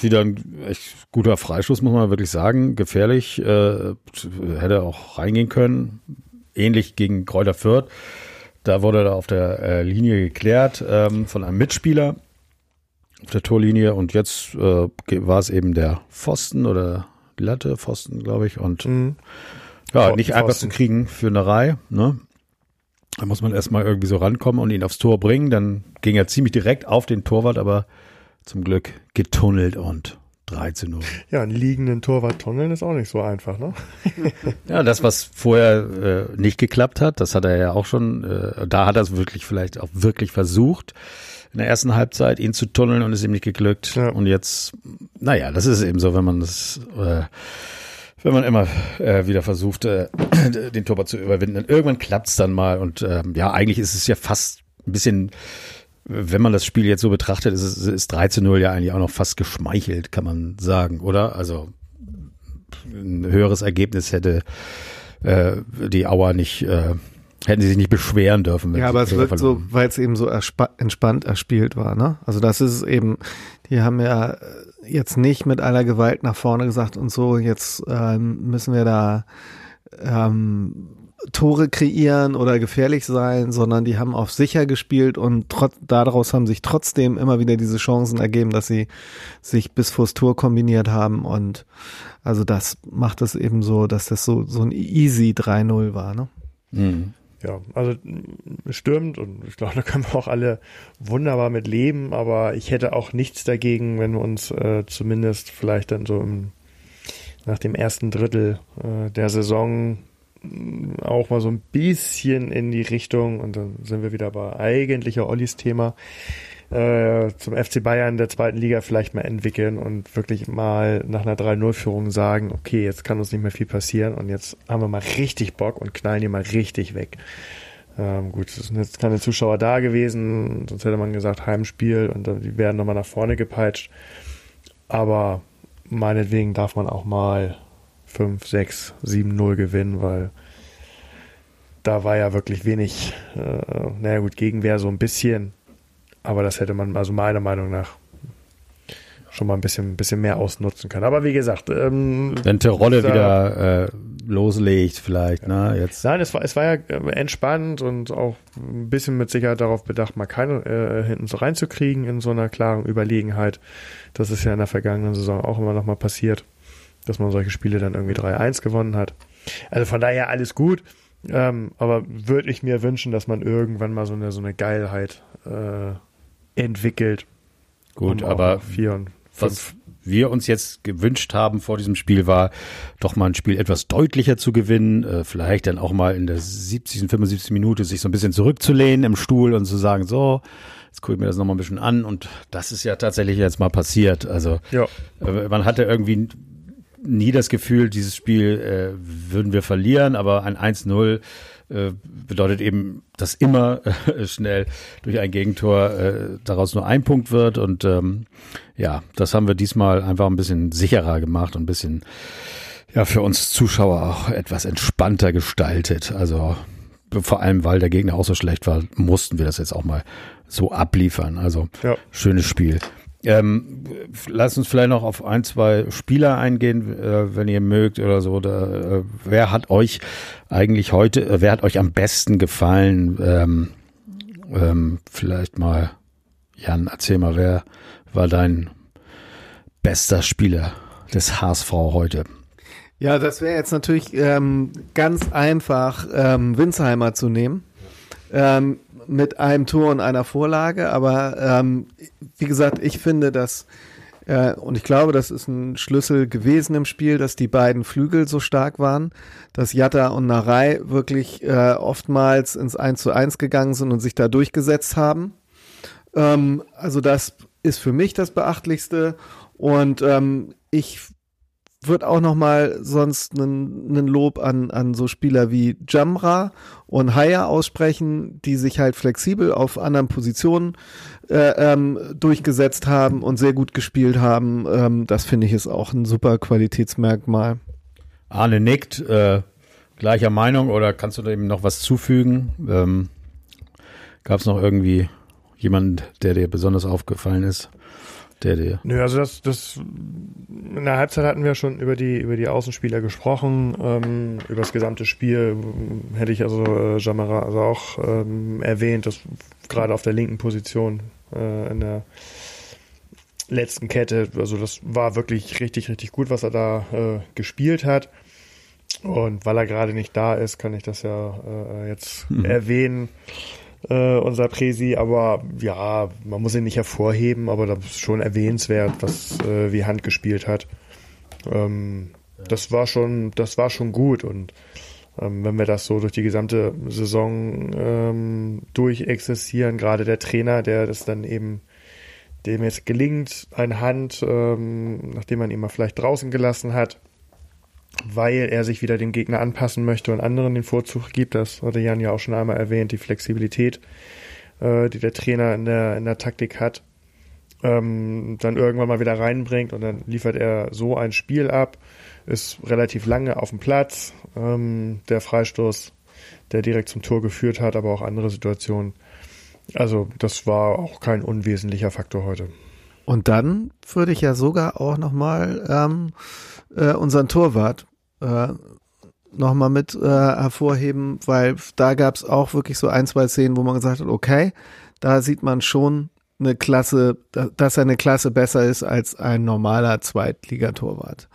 wieder ein echt guter Freischuss, muss man wirklich sagen. Gefährlich, äh, hätte auch reingehen können. Ähnlich gegen Kräuter Fürth. Da wurde er auf der äh, Linie geklärt ähm, von einem Mitspieler auf der Torlinie und jetzt äh, war es eben der Pfosten oder Latte, Pfosten, glaube ich. Und mhm. ja, nicht einfach zu kriegen für eine Reihe. Ne? Da muss man erstmal irgendwie so rankommen und ihn aufs Tor bringen. Dann ging er ziemlich direkt auf den Torwart, aber zum Glück getunnelt und 3 zu 0. Ja, einen liegenden Torwart tunneln ist auch nicht so einfach, ne? ja, das, was vorher äh, nicht geklappt hat, das hat er ja auch schon, äh, da hat er es wirklich vielleicht auch wirklich versucht, in der ersten Halbzeit ihn zu tunneln und ist ihm nicht geglückt. Ja. Und jetzt, naja, das ist eben so, wenn man das, äh, wenn man immer äh, wieder versucht, äh, den Torwart zu überwinden. Und irgendwann klappt es dann mal. Und äh, ja, eigentlich ist es ja fast ein bisschen wenn man das Spiel jetzt so betrachtet, ist, es, ist 3 zu 0 ja eigentlich auch noch fast geschmeichelt, kann man sagen, oder? Also ein höheres Ergebnis hätte äh, die Auer nicht, äh, hätten sie sich nicht beschweren dürfen. Ja, aber es wirkt so, weil es eben so entspannt erspielt war, ne? Also das ist eben, die haben ja jetzt nicht mit aller Gewalt nach vorne gesagt und so, jetzt ähm, müssen wir da ähm, Tore kreieren oder gefährlich sein, sondern die haben auf sicher gespielt und trotz, daraus haben sich trotzdem immer wieder diese Chancen ergeben, dass sie sich bis vors Tor kombiniert haben und also das macht es eben so, dass das so, so ein easy 3-0 war, ne? Mhm. Ja, also stürmt und ich glaube, da können wir auch alle wunderbar mit leben, aber ich hätte auch nichts dagegen, wenn wir uns äh, zumindest vielleicht dann so im, nach dem ersten Drittel äh, der Saison auch mal so ein bisschen in die Richtung, und dann sind wir wieder bei eigentlicher Ollis Thema, äh, zum FC Bayern der zweiten Liga vielleicht mal entwickeln und wirklich mal nach einer 3-0-Führung sagen, okay, jetzt kann uns nicht mehr viel passieren und jetzt haben wir mal richtig Bock und knallen die mal richtig weg. Ähm, gut, es sind jetzt keine Zuschauer da gewesen, sonst hätte man gesagt Heimspiel und die werden nochmal nach vorne gepeitscht. Aber meinetwegen darf man auch mal 5, 6, 7, 0 gewinnen, weil da war ja wirklich wenig, äh, naja gut, Gegenwehr so ein bisschen, aber das hätte man also meiner Meinung nach schon mal ein bisschen, bisschen mehr ausnutzen können. Aber wie gesagt, ähm, wenn Terolle wieder äh, loslegt, vielleicht, ne? Jetzt. Nein, es war, es war ja äh, entspannt und auch ein bisschen mit Sicherheit darauf bedacht, mal keine äh, hinten so reinzukriegen in so einer klaren Überlegenheit. Das ist ja in der vergangenen Saison auch immer noch mal passiert dass man solche Spiele dann irgendwie 3-1 gewonnen hat. Also von daher alles gut. Ähm, aber würde ich mir wünschen, dass man irgendwann mal so eine, so eine Geilheit äh, entwickelt. Gut, aber vier und was wir uns jetzt gewünscht haben vor diesem Spiel war, doch mal ein Spiel etwas deutlicher zu gewinnen, äh, vielleicht dann auch mal in der 70., 75. Minute sich so ein bisschen zurückzulehnen im Stuhl und zu sagen, so, jetzt gucke ich mir das nochmal ein bisschen an und das ist ja tatsächlich jetzt mal passiert. Also ja. äh, man hatte irgendwie nie das Gefühl, dieses Spiel äh, würden wir verlieren, aber ein 1-0 äh, bedeutet eben, dass immer äh, schnell durch ein Gegentor äh, daraus nur ein Punkt wird. Und ähm, ja, das haben wir diesmal einfach ein bisschen sicherer gemacht und ein bisschen ja für uns Zuschauer auch etwas entspannter gestaltet. Also vor allem, weil der Gegner auch so schlecht war, mussten wir das jetzt auch mal so abliefern. Also ja. schönes Spiel. Ähm, lasst uns vielleicht noch auf ein, zwei Spieler eingehen, äh, wenn ihr mögt oder so. Oder, äh, wer hat euch eigentlich heute, äh, wer hat euch am besten gefallen? Ähm, ähm, vielleicht mal, Jan, erzähl mal, wer war dein bester Spieler des HSV heute? Ja, das wäre jetzt natürlich ähm, ganz einfach, ähm, Winsheimer zu nehmen. Ähm, mit einem Tor und einer Vorlage, aber ähm, wie gesagt, ich finde, dass äh, und ich glaube, das ist ein Schlüssel gewesen im Spiel, dass die beiden Flügel so stark waren, dass Jatta und Narei wirklich äh, oftmals ins 1 zu 1 gegangen sind und sich da durchgesetzt haben. Ähm, also das ist für mich das Beachtlichste und ähm, ich wird auch noch mal sonst einen Lob an, an so Spieler wie Jamra und Haya aussprechen, die sich halt flexibel auf anderen Positionen äh, ähm, durchgesetzt haben und sehr gut gespielt haben. Ähm, das finde ich ist auch ein super Qualitätsmerkmal. Arne nickt, äh, gleicher Meinung oder kannst du dem noch was zufügen? Ähm, Gab es noch irgendwie jemanden, der dir besonders aufgefallen ist? Der dir? Nö, also das, das in der Halbzeit hatten wir schon über die über die Außenspieler gesprochen, ähm, über das gesamte Spiel hätte ich also äh, Jamara also auch ähm, erwähnt, dass gerade auf der linken Position äh, in der letzten Kette, also das war wirklich richtig richtig gut, was er da äh, gespielt hat. Und weil er gerade nicht da ist, kann ich das ja äh, jetzt mhm. erwähnen äh, unser Presi, aber ja, man muss ihn nicht hervorheben, aber das ist schon erwähnenswert, was äh, wie Hand gespielt hat. Ähm. Das war schon, das war schon gut und ähm, wenn wir das so durch die gesamte Saison ähm, durchexerzieren, gerade der Trainer, der das dann eben dem jetzt gelingt, eine Hand, ähm, nachdem man ihn mal vielleicht draußen gelassen hat, weil er sich wieder dem Gegner anpassen möchte und anderen den Vorzug gibt. Das hatte Jan ja auch schon einmal erwähnt, die Flexibilität, äh, die der Trainer in der, in der Taktik hat, ähm, dann irgendwann mal wieder reinbringt und dann liefert er so ein Spiel ab, ist relativ lange auf dem Platz. Ähm, der Freistoß, der direkt zum Tor geführt hat, aber auch andere Situationen. Also das war auch kein unwesentlicher Faktor heute. Und dann würde ich ja sogar auch nochmal ähm, äh, unseren Torwart äh, nochmal mit äh, hervorheben, weil da gab es auch wirklich so ein, zwei Szenen, wo man gesagt hat, okay, da sieht man schon eine Klasse, dass er eine Klasse besser ist als ein normaler Zweitligatorwart.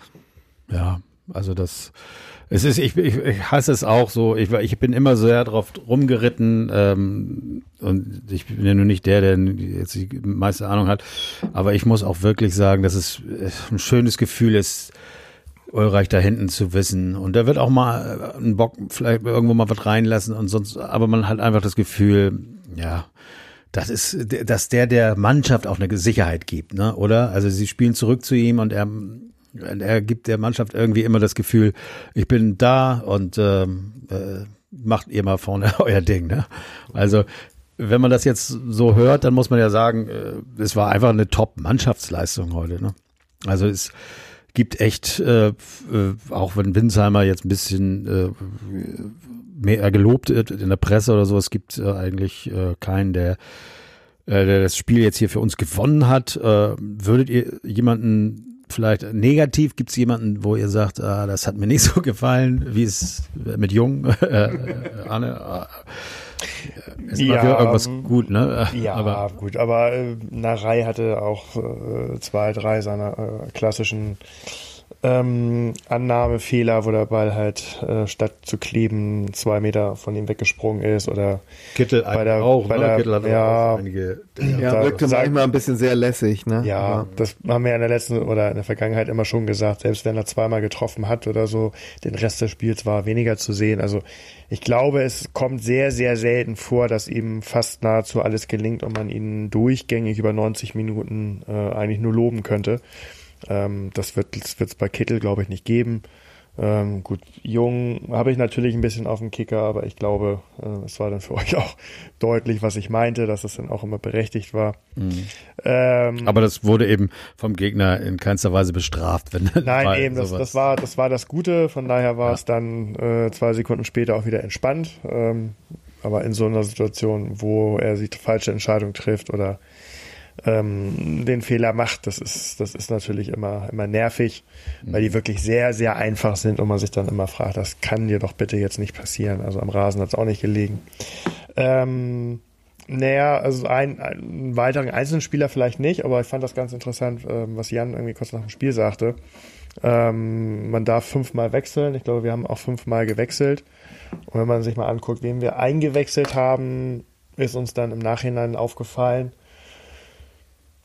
Ja, also das es ist, ich, ich, ich hasse es auch so. Ich, ich bin immer sehr drauf rumgeritten ähm, und ich bin ja nur nicht der, der jetzt die meiste Ahnung hat. Aber ich muss auch wirklich sagen, dass es ein schönes Gefühl ist, Ulreich da hinten zu wissen. Und da wird auch mal ein Bock vielleicht irgendwo mal was reinlassen und sonst, aber man hat einfach das Gefühl, ja, das ist, dass der der Mannschaft auch eine Sicherheit gibt, ne? Oder? Also sie spielen zurück zu ihm und er, er gibt der Mannschaft irgendwie immer das Gefühl, ich bin da und ähm, äh, macht ihr mal vorne euer Ding, ne? Also wenn man das jetzt so hört, dann muss man ja sagen, äh, es war einfach eine Top-Mannschaftsleistung heute, ne? Also es gibt echt, äh, äh, auch wenn Winsheimer jetzt ein bisschen äh, mehr gelobt wird in der Presse oder so, es gibt äh, eigentlich äh, keinen, der, äh, der das Spiel jetzt hier für uns gewonnen hat. Würdet ihr jemanden vielleicht negativ, gibt es jemanden, wo ihr sagt, ah, das hat mir nicht so gefallen, wie es mit Jung, äh, Arne, ist ja, für irgendwas gut, ne? Ja, aber. gut, aber äh, Narei hatte auch äh, zwei, drei seiner äh, klassischen ähm, Annahmefehler, wo der Ball halt äh, statt zu kleben zwei Meter von ihm weggesprungen ist oder Kittel bei der, auch, bei ne? der, Kittel hat ja, auch einige, ja, wirkte manchmal ein bisschen sehr lässig, ne? Ja, ja, das haben wir ja in der letzten oder in der Vergangenheit immer schon gesagt, selbst wenn er zweimal getroffen hat oder so, den Rest des Spiels war weniger zu sehen. Also ich glaube, es kommt sehr, sehr selten vor, dass ihm fast nahezu alles gelingt und man ihn durchgängig über 90 Minuten äh, eigentlich nur loben könnte. Ähm, das wird es bei Kittel, glaube ich, nicht geben. Ähm, gut, Jung habe ich natürlich ein bisschen auf dem Kicker, aber ich glaube, äh, es war dann für euch auch deutlich, was ich meinte, dass es dann auch immer berechtigt war. Mhm. Ähm, aber das wurde eben vom Gegner in keinster Weise bestraft. Wenn nein, eben, das, das, war, das war das Gute, von daher war ja. es dann äh, zwei Sekunden später auch wieder entspannt. Ähm, aber in so einer Situation, wo er sich falsche Entscheidung trifft oder ähm, den Fehler macht, das ist, das ist natürlich immer, immer nervig, weil die mhm. wirklich sehr, sehr einfach sind und man sich dann immer fragt, das kann dir doch bitte jetzt nicht passieren. Also am Rasen hat es auch nicht gelegen. Ähm, naja, also ein, ein weiteren Einzelspieler vielleicht nicht, aber ich fand das ganz interessant, ähm, was Jan irgendwie kurz nach dem Spiel sagte. Ähm, man darf fünfmal wechseln. Ich glaube, wir haben auch fünfmal gewechselt. Und wenn man sich mal anguckt, wen wir eingewechselt haben, ist uns dann im Nachhinein aufgefallen,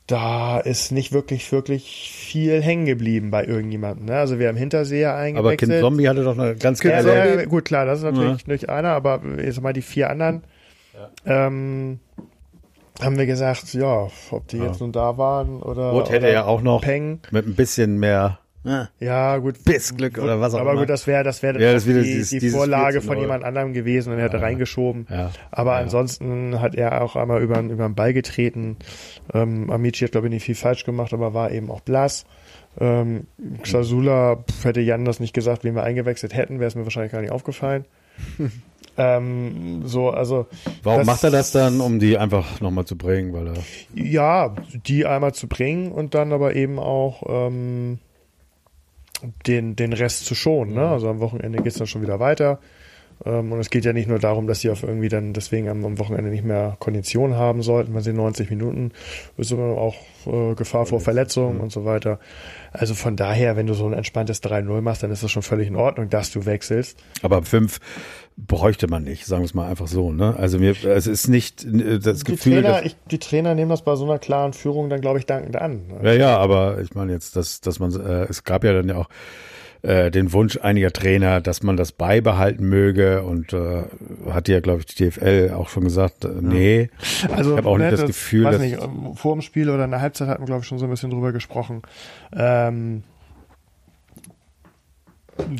da ist nicht wirklich, wirklich viel hängen geblieben bei irgendjemandem. Ne? Also wir haben Hinterseher eingewechselt. Aber Kind Zombie hatte doch eine ganz geile ja, ja, Gut, klar, das ist natürlich ja. nicht einer, aber jetzt mal die vier anderen. Ähm, haben wir gesagt, ja, ob die jetzt nun da waren oder. Rot hätte ja auch noch Peng. mit ein bisschen mehr ja, ja gut. Bissglück oder was auch aber immer. Aber gut, das wäre das wäre ja, das die, dieses, die Vorlage von jemand anderem gewesen und er hat ja. reingeschoben. Ja. Aber ansonsten hat er auch einmal über, über den Ball getreten. Ähm, Amici hat, glaube ich, nicht viel falsch gemacht, aber war eben auch blass. Ähm, Xasula, hätte Jan das nicht gesagt, wen wir eingewechselt hätten, wäre es mir wahrscheinlich gar nicht aufgefallen. Ähm, so, also. Warum das- macht er das dann, um die einfach nochmal zu bringen? Weil er Ja, die einmal zu bringen und dann aber eben auch ähm, den, den Rest zu schonen. Ne? Also am Wochenende geht's dann schon wieder weiter. Ähm, und es geht ja nicht nur darum, dass sie auf irgendwie dann deswegen am, am Wochenende nicht mehr Kondition haben sollten, wenn sie 90 Minuten, ist sondern auch äh, Gefahr vor Verletzungen und so weiter. Also von daher, wenn du so ein entspanntes 3-0 machst, dann ist das schon völlig in Ordnung, dass du wechselst. Aber fünf bräuchte man nicht, sagen wir es mal einfach so. Ne? Also mir, es ist nicht äh, das Die Gefühl, Trainer, ich, die Trainer nehmen das bei so einer klaren Führung dann, glaube ich, dankend an. ja, ja, aber ich meine jetzt, dass, dass man, äh, es gab ja dann ja auch äh, den Wunsch einiger Trainer, dass man das beibehalten möge und äh, hat ja, glaube ich, die DFL auch schon gesagt, äh, nee. Also Ich habe auch nicht das Gefühl, weiß dass- nicht, ähm, vor dem Spiel oder in der Halbzeit hatten wir, glaube ich, schon so ein bisschen drüber gesprochen. Ähm,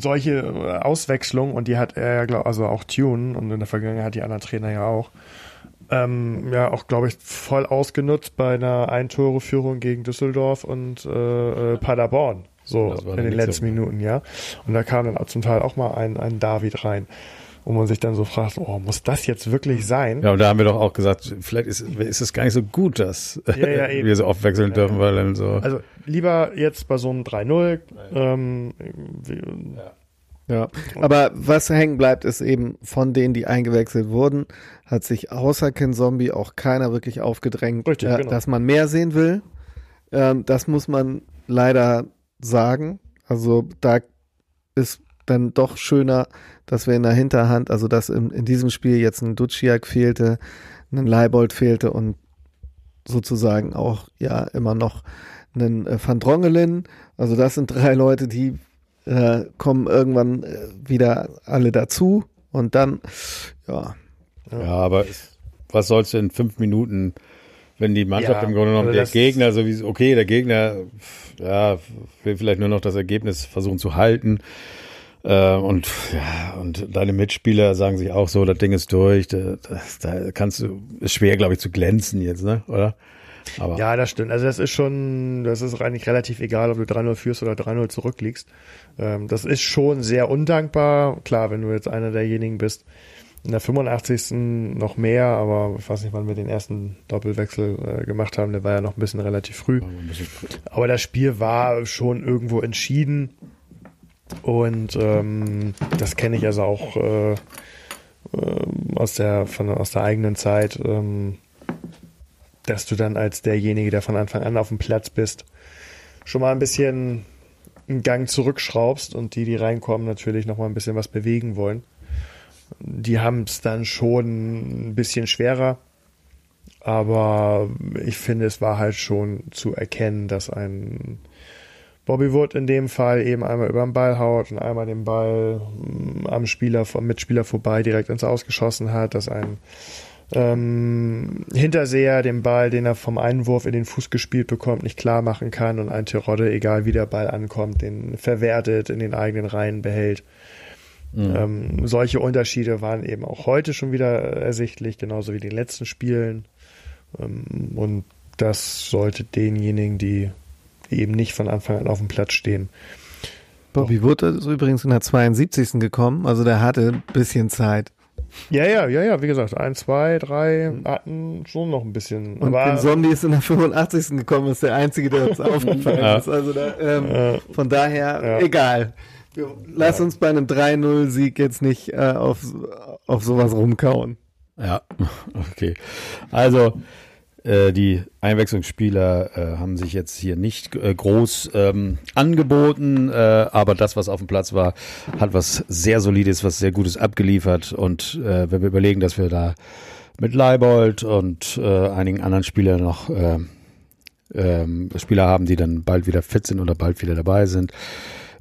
solche äh, Auswechslungen, und die hat er ja, glaub, also auch Tune und in der Vergangenheit hat die anderen Trainer ja auch, ähm, ja auch, glaube ich, voll ausgenutzt bei einer Ein-Tore-Führung gegen Düsseldorf und äh, äh, Paderborn. So in den letzten. Minuten, ja. Und da kam dann auch zum Teil auch mal ein, ein David rein, wo man sich dann so fragt, oh, muss das jetzt wirklich sein? Ja, und da haben wir doch auch gesagt, vielleicht ist, ist es gar nicht so gut, dass Ja, ja, wir so oft wechseln dürfen, weil dann so. Also lieber jetzt bei so einem 3-0. Ähm, Ja, aber was hängen bleibt, ist eben von denen, die eingewechselt wurden, hat sich außer Ken Zombie auch keiner wirklich aufgedrängt, Richtig, äh, genau. dass man mehr sehen will. Ähm, das muss man leider sagen. Also da ist dann doch schöner, dass wir in der Hinterhand, also dass in, in diesem Spiel jetzt ein Duciak fehlte, ein Leibold fehlte und sozusagen auch ja immer noch einen äh, Van Drongelen. Also das sind drei Leute, die äh, kommen irgendwann äh, wieder alle dazu und dann, ja, Ja, aber was sollst du in fünf Minuten, wenn die Mannschaft Ja, im Grunde genommen, also der Gegner sowieso, okay, der Gegner, ja, will vielleicht nur noch das Ergebnis versuchen zu halten. Äh, und ja, und deine Mitspieler sagen sich auch so, das Ding ist durch, da, da kannst du, ist schwer, glaube ich, zu glänzen jetzt, ne? Oder? Aber Ja, das stimmt. Also das ist schon, das ist eigentlich relativ egal, ob du 3-0 führst oder 3-0 zurückliegst. Ähm, das ist schon sehr undankbar. Klar, wenn du jetzt einer derjenigen bist, in der 85. noch mehr, aber ich weiß nicht, wann wir den ersten Doppelwechsel äh, gemacht haben. Der war ja noch ein bisschen relativ früh. Aber das Spiel war schon irgendwo entschieden. Und ähm, das kenne ich also auch äh, ähm, aus, der, von, aus der eigenen Zeit, ähm, dass du dann als derjenige, der von Anfang an auf dem Platz bist, schon mal ein bisschen einen Gang zurückschraubst und die, die reinkommen, natürlich noch mal ein bisschen was bewegen wollen. Die haben es dann schon ein bisschen schwerer. Aber ich finde, es war halt schon zu erkennen, dass ein Bobby Wood in dem Fall eben einmal über den Ball haut und einmal den Ball mm, am Spieler, vom Mitspieler vorbei direkt ins Ausgeschossen hat, dass ein ähm, Hinterseher den Ball, den er vom Einwurf in den Fuß gespielt bekommt, nicht klar machen kann und ein Terodde, egal wie der Ball ankommt, den verwertet, in den eigenen Reihen behält. Ähm, solche Unterschiede waren eben auch heute schon wieder ersichtlich, genauso wie in den letzten Spielen. Ähm, und das sollte denjenigen, die eben nicht von Anfang an auf dem Platz stehen. Bobby Wood ist übrigens in der 72. gekommen, also der hatte ein bisschen Zeit. Ja, ja, ja, ja, wie gesagt, ein, zwei, drei hatten schon noch ein bisschen. Und aber den Zombie ist in der 85. gekommen, ist der einzige, der uns aufgefallen Ja. ist. Also da, ähm, Ja. von daher, Ja. egal. Lass uns bei einem 3-0-Sieg jetzt nicht äh, auf, auf sowas rumkauen. Ja, okay. Also äh, die Einwechslungsspieler äh, haben sich jetzt hier nicht äh, groß ähm, angeboten, äh, aber das, was auf dem Platz war, hat was sehr Solides, was sehr Gutes abgeliefert. Und äh, wenn wir überlegen, dass wir da mit Leibold und äh, einigen anderen Spielern noch äh, ähm, Spieler haben, die dann bald wieder fit sind oder bald wieder dabei sind,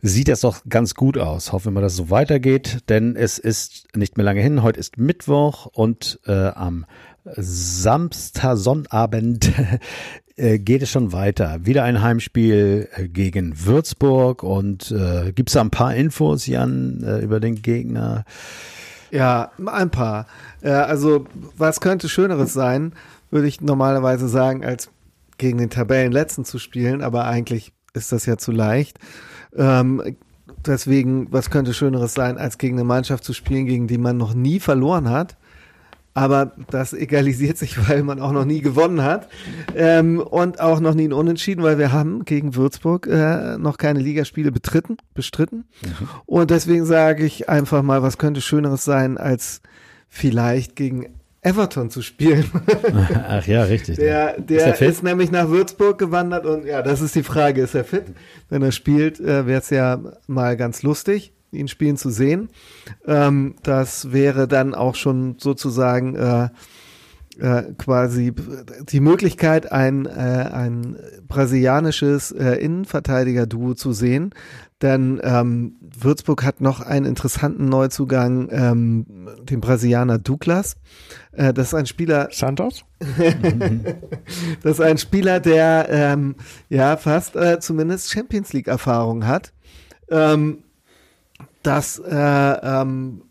sieht das doch ganz gut aus. Hoffen wir dass es so weitergeht, denn es ist nicht mehr lange hin. Heute ist Mittwoch und äh, am Samstag, Sonnabend äh, geht es schon weiter. Wieder ein Heimspiel äh, gegen Würzburg und äh, gibt es da ein paar Infos, Jan, äh, über den Gegner? Ja, ein paar. Äh, also, was könnte Schöneres sein, würde ich normalerweise sagen, als gegen den Tabellenletzten zu spielen, aber eigentlich ist das ja zu leicht. Ähm, deswegen, was könnte Schöneres sein, als gegen eine Mannschaft zu spielen, gegen die man noch nie verloren hat. Aber das egalisiert sich, weil man auch noch nie gewonnen hat ähm, und auch noch nie ein Unentschieden, weil wir haben gegen Würzburg äh, noch keine Ligaspiele betritten, bestritten. Mhm. Und deswegen sage ich einfach mal, was könnte Schöneres sein, als vielleicht gegen Everton zu spielen. Ach ja, richtig. Der, der ist, ist, nämlich nach Würzburg gewandert und ja, das ist die Frage, ist er fit? Wenn er spielt, äh, wäre es ja mal ganz lustig, ihn spielen zu sehen. Ähm, das wäre dann auch schon sozusagen äh, äh, quasi die Möglichkeit, ein, äh, ein brasilianisches äh, Innenverteidiger-Duo zu sehen. Denn ähm, Würzburg hat noch einen interessanten Neuzugang, ähm, den Brasilianer Douglas. Äh, das ist ein Spieler. Santos? das ist ein Spieler, der ähm, ja fast äh, zumindest Champions League-Erfahrung hat. Ähm, das äh, ähm,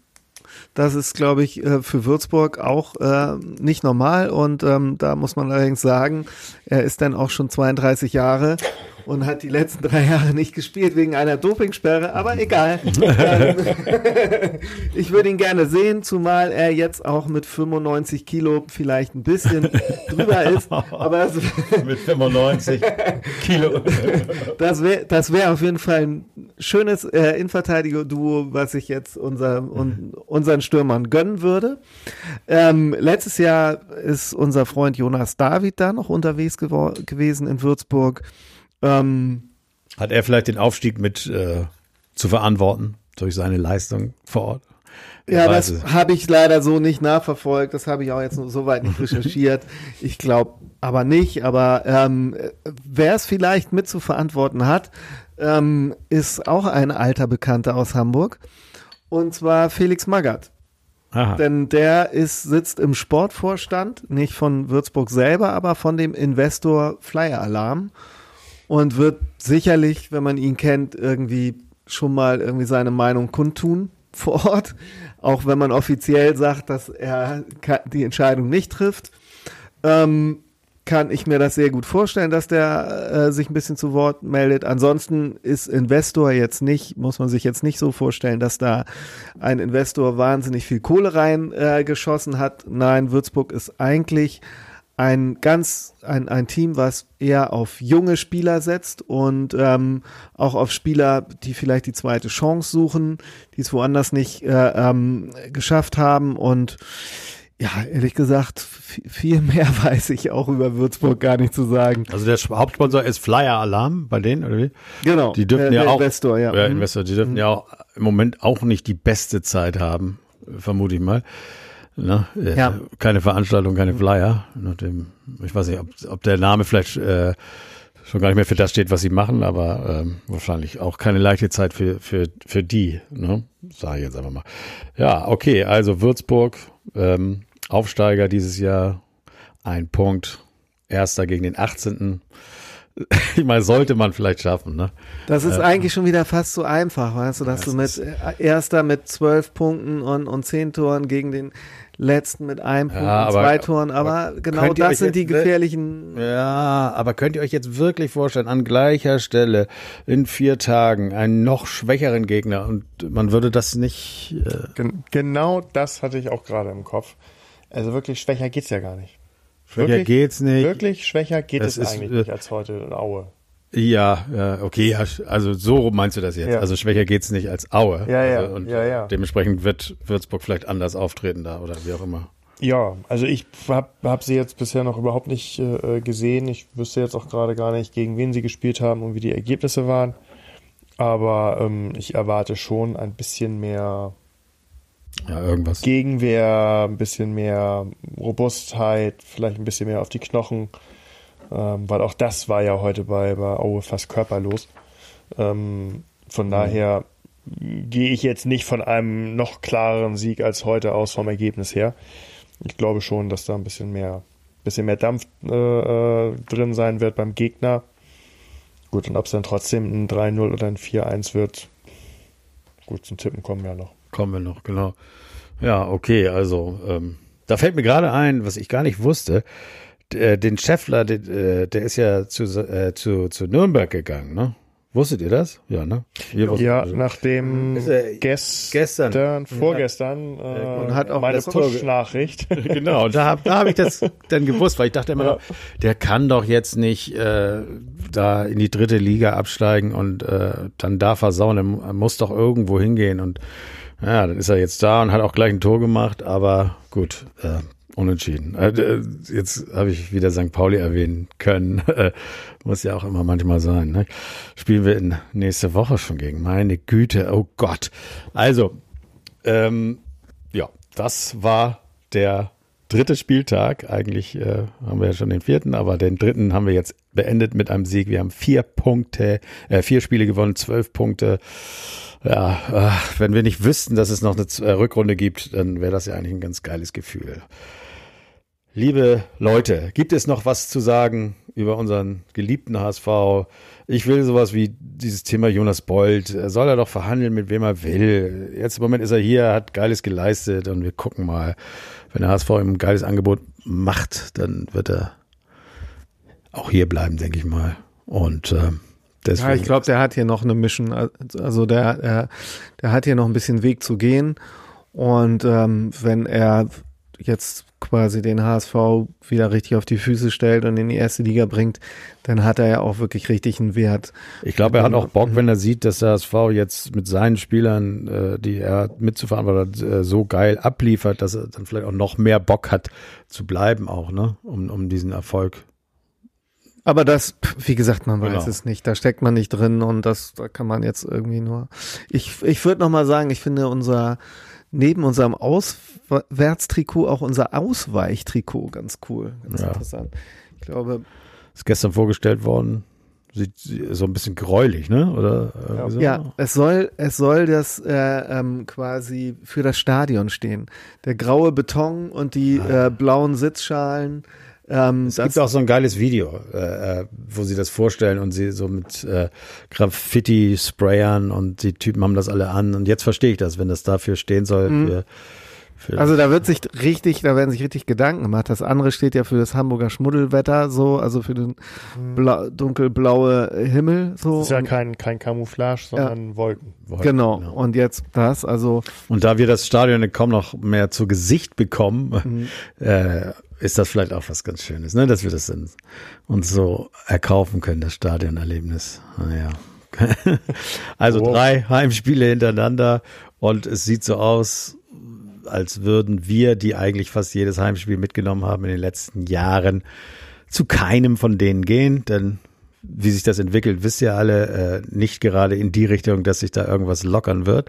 das ist, glaube ich, äh, für Würzburg auch äh, nicht normal. Und ähm, da muss man allerdings sagen, er ist dann auch schon 32 Jahre und hat die letzten drei Jahre nicht gespielt wegen einer Dopingsperre, aber egal. Ähm, ich würde ihn gerne sehen, zumal er jetzt auch mit 95 Kilo vielleicht ein bisschen drüber ist. Aber mit 95 Kilo. das wäre das wär auf jeden Fall ein schönes äh, Innenverteidiger-Duo, was ich jetzt unser, un, unseren Stürmern gönnen würde. Ähm, letztes Jahr ist unser Freund Jonas David da noch unterwegs gewesen in Würzburg. Ähm, Hat er vielleicht den Aufstieg mit äh, zu verantworten durch seine Leistung vor Ort? Ja, das habe ich leider so nicht nachverfolgt. Das habe ich auch jetzt so weit nicht recherchiert. Ich glaube aber nicht. Aber ähm, wer es vielleicht mit zu verantworten hat, ähm, ist auch ein alter Bekannter aus Hamburg. Und zwar Felix Magath. Aha. Denn der ist, sitzt im Sportvorstand, nicht von Würzburg selber, aber von dem Investor Flyer Alarm und wird sicherlich, wenn man ihn kennt, irgendwie schon mal irgendwie seine Meinung kundtun vor Ort, auch wenn man offiziell sagt, dass er die Entscheidung nicht trifft. Ähm, kann ich mir das sehr gut vorstellen, dass der äh, sich ein bisschen zu Wort meldet. Ansonsten ist Investor jetzt nicht, muss man sich jetzt nicht so vorstellen, dass da ein Investor wahnsinnig viel Kohle reingeschossen äh, hat. Nein, Würzburg ist eigentlich ein ganz ein, ein Team, was eher auf junge Spieler setzt und ähm, auch auf Spieler, die vielleicht die zweite Chance suchen, die es woanders nicht äh, ähm, geschafft haben und ja, ehrlich gesagt, viel mehr weiß ich auch über Würzburg gar nicht zu sagen. Also der Hauptsponsor ist Flyer Alarm bei denen, oder wie? Genau. Die dürfen der, ja auch, Investor, ja. ja mhm. Investor, die dürfen mhm. ja auch im Moment auch nicht die beste Zeit haben, vermute ich mal. Ne? Äh, ja. Keine Veranstaltung, keine Flyer. Nachdem, ich weiß nicht, ob, ob der Name vielleicht äh, schon gar nicht mehr für das steht, was sie machen, aber ähm, wahrscheinlich auch keine leichte Zeit für, für, für die, ne? Sage ich jetzt einfach mal. Ja, okay, also Würzburg, ähm, Aufsteiger dieses Jahr, ein Punkt, erster gegen den 18. ich meine, sollte man vielleicht schaffen, ne? Das ist äh, eigentlich schon wieder fast so einfach, weißt du, dass du mit Erster mit zwölf Punkten und, und zehn Toren gegen den letzten mit einem Punkt ja, und zwei Toren, aber, aber genau das sind die gefährlichen. Ja, aber könnt ihr euch jetzt wirklich vorstellen, an gleicher Stelle in vier Tagen einen noch schwächeren Gegner und man würde das nicht. Äh Gen genau das hatte ich auch gerade im Kopf. Also wirklich schwächer geht's ja gar nicht. Schwächer wirklich, geht's nicht. Wirklich schwächer geht das es ist, eigentlich nicht als heute in Aue. Ja, ja, okay, also so meinst du das jetzt. Ja. Also schwächer geht's nicht als Aue. Ja, ja, also, und ja, ja. Dementsprechend wird Würzburg vielleicht anders auftreten da oder wie auch immer. Ja, also ich habe hab sie jetzt bisher noch überhaupt nicht äh, gesehen. Ich wüsste jetzt auch gerade gar nicht, gegen wen sie gespielt haben und wie die Ergebnisse waren. Aber ähm, ich erwarte schon ein bisschen mehr ja, irgendwas. Gegenwehr, ein bisschen mehr Robustheit, vielleicht ein bisschen mehr auf die Knochen ähm, weil auch das war ja heute bei, bei Aue fast körperlos. Ähm, von mhm. daher gehe ich jetzt nicht von einem noch klareren Sieg als heute aus vom Ergebnis her. Ich glaube schon, dass da ein bisschen mehr, bisschen mehr Dampf äh, äh drin sein wird beim Gegner. Gut, und ob es dann trotzdem ein 3-0 oder ein 4-1 wird, gut, zum Tippen kommen wir noch. Kommen wir noch, genau. Ja, okay, also ähm, da fällt mir gerade ein, was ich gar nicht wusste. Äh, den Scheffler, den, äh, der ist ja zu, äh, zu, zu Nürnberg gegangen, ne? Wusstet ihr das? Ja, ne? Wusstet- Ja, also- nachdem er gestern, gestern. vorgestern äh, Und hat auch meine Push-Nachricht. Genau, da habe da hab ich das dann gewusst, weil ich dachte immer noch, der kann doch jetzt nicht äh, da in die dritte Liga absteigen und äh, dann da versauen. Er muss doch irgendwo hingehen. Und ja, dann ist er jetzt da und hat auch gleich ein Tor gemacht, aber gut, äh, unentschieden. Äh, äh, jetzt habe ich wieder St. Pauli erwähnen können. Muss ja auch immer manchmal sein. Ne? Spielen wir in nächste Woche schon gegen. Meine Güte, oh Gott. Also, ähm, ja, das war der dritte Spieltag. Eigentlich äh, haben wir ja schon den vierten, aber den dritten haben wir jetzt beendet mit einem Sieg. Wir haben vier Punkte, äh, vier Spiele gewonnen, zwölf Punkte. Ja, wenn wir nicht wüssten, dass es noch eine äh, Rückrunde gibt, dann wäre das ja eigentlich ein ganz geiles Gefühl. Liebe Leute, gibt es noch was zu sagen über unseren geliebten HSV? Ich will sowas wie dieses Thema Jonas Bold. Soll er doch verhandeln, mit wem er will. Jetzt im Moment ist er hier, hat Geiles geleistet und wir gucken mal. Wenn der HSV ihm ein geiles Angebot macht, dann wird er auch hier bleiben, denke ich mal. Und äh, deswegen. Ja, ich glaube, der hat hier noch eine Mission. Also der, der, der hat hier noch ein bisschen Weg zu gehen. Und ähm, wenn er jetzt quasi den HSV wieder richtig auf die Füße stellt und in die erste Liga bringt, dann hat er ja auch wirklich richtig einen Wert. Ich glaube, er hat auch Bock, wenn er sieht, dass der HSV jetzt mit seinen Spielern, äh, die er mitzuverantworten hat, äh, so geil abliefert, dass er dann vielleicht auch noch mehr Bock hat zu bleiben auch, ne, um, um diesen Erfolg. Aber das, wie gesagt, man weiß Genau. es nicht. Da steckt man nicht drin und das, da kann man jetzt irgendwie nur. Ich, ich würde noch mal sagen, ich finde unser neben unserem Auswärtstrikot auch unser Ausweichtrikot ganz cool, ganz Ja. interessant. Ich glaube, Ist gestern vorgestellt worden. Sieht so ein bisschen gräulich, ne? Oder so? Ja, es soll, es soll das äh, ähm, quasi für das Stadion stehen. Der graue Beton und die äh, blauen Sitzschalen. Ähm, Es gibt auch so ein geiles Video, äh, äh, wo sie das vorstellen und sie so mit äh, Graffiti sprayern und die Typen haben das alle an. Und jetzt verstehe ich das, wenn das dafür stehen soll. Für, für also da wird sich richtig, da werden sich richtig Gedanken gemacht. Das andere steht ja für das Hamburger Schmuddelwetter, so, also für den blau, dunkelblaue Himmel, so. Das ist ja kein, kein Camouflage, sondern Wolken. genau. Und jetzt das, also Und da wir das Stadion kaum noch mehr zu Gesicht bekommen, Mhm. äh, ist das vielleicht auch was ganz Schönes, ne? dass wir das dann uns so erkaufen können, das Stadionerlebnis. Naja. also Wow. drei Heimspiele hintereinander und es sieht so aus, als würden wir, die eigentlich fast jedes Heimspiel mitgenommen haben in den letzten Jahren, zu keinem von denen gehen, denn wie sich das entwickelt, wisst ihr alle, äh, nicht gerade in die Richtung, dass sich da irgendwas lockern wird.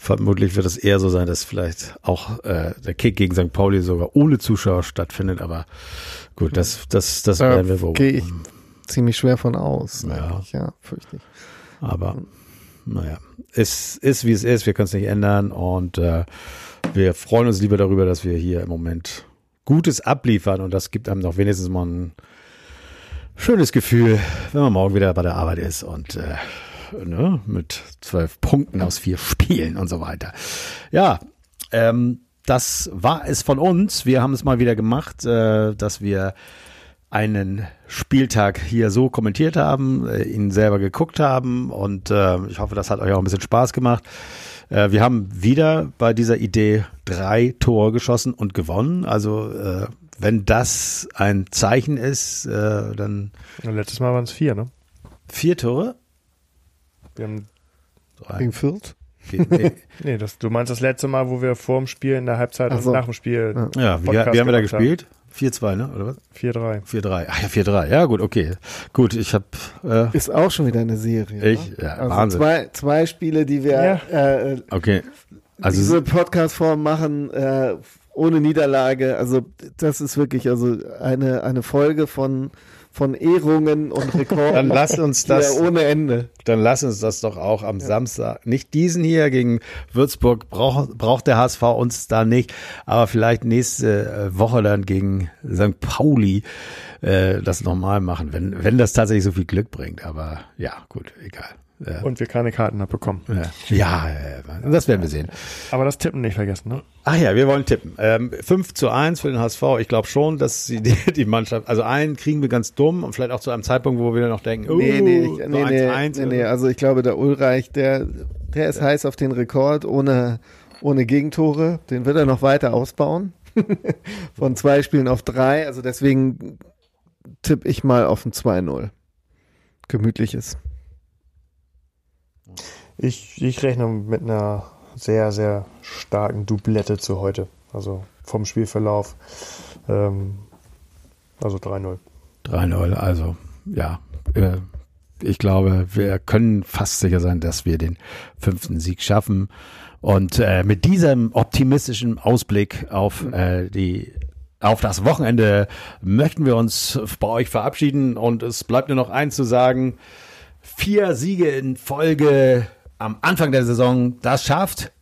Vermutlich wird es eher so sein, dass vielleicht auch äh, der Kick gegen St. Pauli sogar ohne Zuschauer stattfindet, aber gut, das, das, das da werden wir gehe ich ziemlich schwer von aus. Ja. ja fürchte ich. Aber naja, es ist wie es ist, wir können es nicht ändern und äh, wir freuen uns lieber darüber, dass wir hier im Moment Gutes abliefern und das gibt einem noch wenigstens mal ein schönes Gefühl, wenn man morgen wieder bei der Arbeit ist und äh, ne, mit zwölf Punkten aus vier Spielen und so weiter. Ja, ähm, das war es von uns. Wir haben es mal wieder gemacht, äh, dass wir einen Spieltag hier so kommentiert haben, äh, ihn selber geguckt haben und äh, ich hoffe, das hat euch auch ein bisschen Spaß gemacht. Äh, wir haben wieder bei dieser Idee drei Tore geschossen und gewonnen. Also äh, wenn das ein Zeichen ist, äh, dann letztes Mal waren es vier, ne? vier Tore. Wir haben, Drei, Gegen Fürth? nee. nee, das, du meinst das letzte Mal, wo wir vor dem Spiel, in der Halbzeit Ach so. und nach dem Spiel Ja, wie, wie haben wir da gespielt? 4-2, ne? Oder was? 4-3. 4-3. Ach ja, 4-3. Ja, gut, okay. Gut, ich habe äh, Ist auch schon wieder eine Serie. Ich- ne? ja, also Wahnsinn. Zwei, zwei Spiele, die wir Ja. äh, okay. Also diese Podcast-Form machen äh, ohne Niederlage. Also das ist wirklich also eine eine Folge von von Ehrungen und Rekorden. dann lass uns ja das ohne Ende. Dann lass uns das doch auch am Samstag. Nicht diesen hier gegen Würzburg braucht, braucht der HSV uns da nicht, aber vielleicht nächste äh, Woche dann gegen St. Pauli äh, das nochmal machen, wenn, wenn das tatsächlich so viel Glück bringt. Aber ja, gut, egal. Ja. und wir keine Karten abbekommen. Ja, ja, ja, das werden wir sehen. Aber das Tippen nicht vergessen, ne? Ach ja, wir wollen tippen. Ähm, 5 zu 1 für den HSV. Ich glaube schon, dass sie die, die Mannschaft, also einen kriegen wir ganz dumm und vielleicht auch zu einem Zeitpunkt, wo wir dann noch denken, Nee, nee, uh, ich, nee, nee, 1-1 nee, nee, also ich glaube, der Ulreich, der, der ist heiß auf den Rekord ohne, ohne Gegentore. Den wird er noch weiter ausbauen. Von zwei Spielen auf drei. Also deswegen tippe ich mal auf ein 2-0. Gemütliches. Ich, ich rechne mit einer sehr, sehr starken Doublette zu heute. Also vom Spielverlauf. Ähm, also 3-0. 3-0, also ja, äh, ich glaube, wir können fast sicher sein, dass wir den fünften Sieg schaffen. Und äh, mit diesem optimistischen Ausblick auf äh, die auf das Wochenende möchten wir uns bei euch verabschieden und es bleibt nur noch eins zu sagen. Vier Siege in Folge am Anfang der Saison, das schafft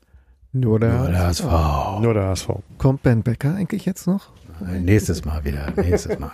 Nur der, nur das HSV. Nur der HSV. Kommt Ben Becker eigentlich jetzt noch? Nächstes Mal wieder, nächstes Mal.